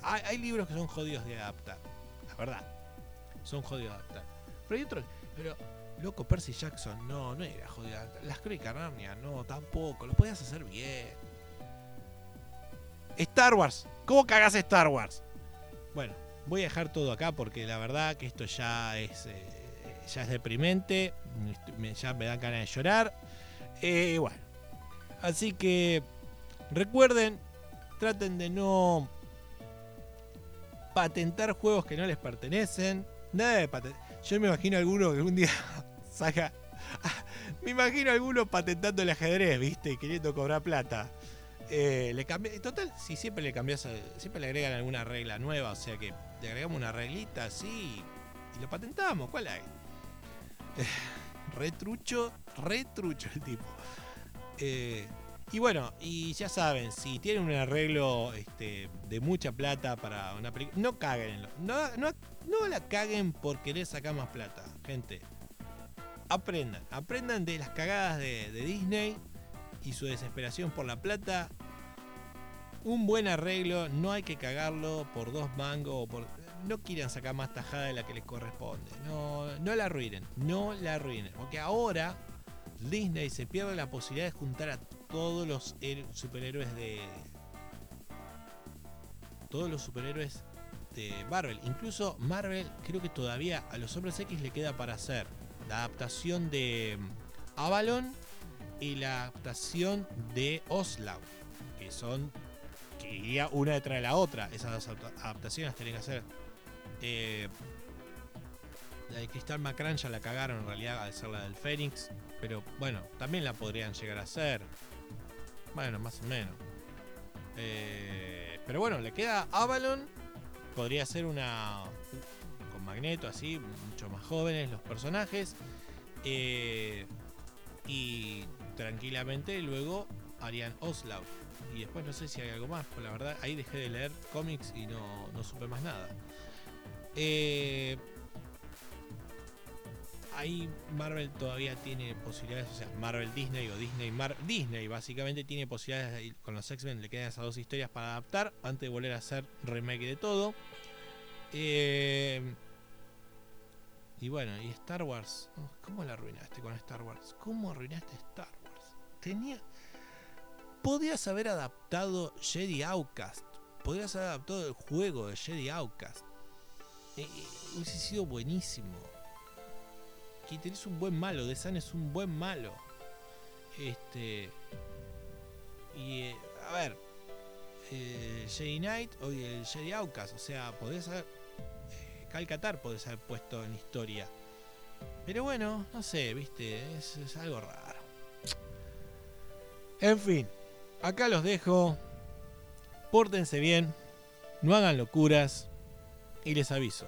hay, libros que son jodidos de adaptar. La verdad, son jodidos de adaptar. Pero hay otros, pero loco, Percy Jackson, no, no era jodido. Las Crónicas Narnia, no, tampoco. Lo podías hacer bien. Star Wars, ¿cómo cagas Star Wars? Bueno, voy a dejar todo acá porque la verdad que esto ya es, eh, ya es deprimente. Ya me dan ganas de llorar. Eh, bueno, así que Recuerden, traten de no patentar juegos que no les pertenecen. Nada de Yo me imagino alguno que un día saca. me imagino alguno patentando el ajedrez, ¿viste? Queriendo cobrar plata. Eh, le cambié, total, si siempre le cambias, siempre le agregan alguna regla nueva, o sea que le agregamos una reglita así y lo patentamos. ¿Cuál hay? retrucho, retrucho el tipo. Eh, y bueno, y ya saben, si tienen un arreglo este, de mucha plata para una película, no caguen. No, no, no la caguen por querer sacar más plata, gente. Aprendan, aprendan de las cagadas de, Disney y su desesperación por la plata. Un buen arreglo, no hay que cagarlo por dos mangos o por. No quieran sacar más tajada de la que les corresponde. No, no la arruinen, no la arruinen. Porque ahora Disney se pierde la posibilidad de juntar a todos los superhéroes de. Todos los superhéroes de Marvel. Incluso Marvel, creo que todavía a los hombres X le queda para hacer la adaptación de mm, Avalon y la adaptación de Oslau. Que son. Que iría una detrás de la otra. Esas dos adaptaciones tienen que hacer. Eh, la de Crystal Macran ya la cagaron en realidad al ser la del Fénix. Pero bueno, también la podrían llegar a hacer. Bueno, más o menos. Eh, pero bueno, le queda Avalon. Podría ser una. Con Magneto, así, mucho más jóvenes los personajes. Eh, y tranquilamente luego harían Oslau. Y después no sé si hay algo más, pues la verdad ahí dejé de leer cómics y no, no supe más nada. Eh, ahí Marvel todavía tiene posibilidades, o sea, Marvel Disney o Disney Mar Disney básicamente tiene posibilidades con los X-Men, le quedan esas dos historias para adaptar antes de volver a hacer remake de todo. Eh, y bueno, y Star Wars, ¿cómo la arruinaste con Star Wars? ¿Cómo arruinaste Star Wars? Tenía podías haber adaptado Jedi Outcast, podrías haber adaptado el juego de Jedi Outcast. Eh, eh, hubiese sido buenísimo que tenés un buen malo, De San es un buen malo. Este. Y eh, a ver, eh, Jedi Knight o el Jedi Outcast, o sea, podés haber. Eh, Calcatar podés haber puesto en historia. Pero bueno, no sé, viste, es algo raro. En fin, acá los dejo. Pórtense bien, no hagan locuras y les aviso,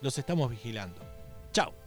los estamos vigilando. Chao.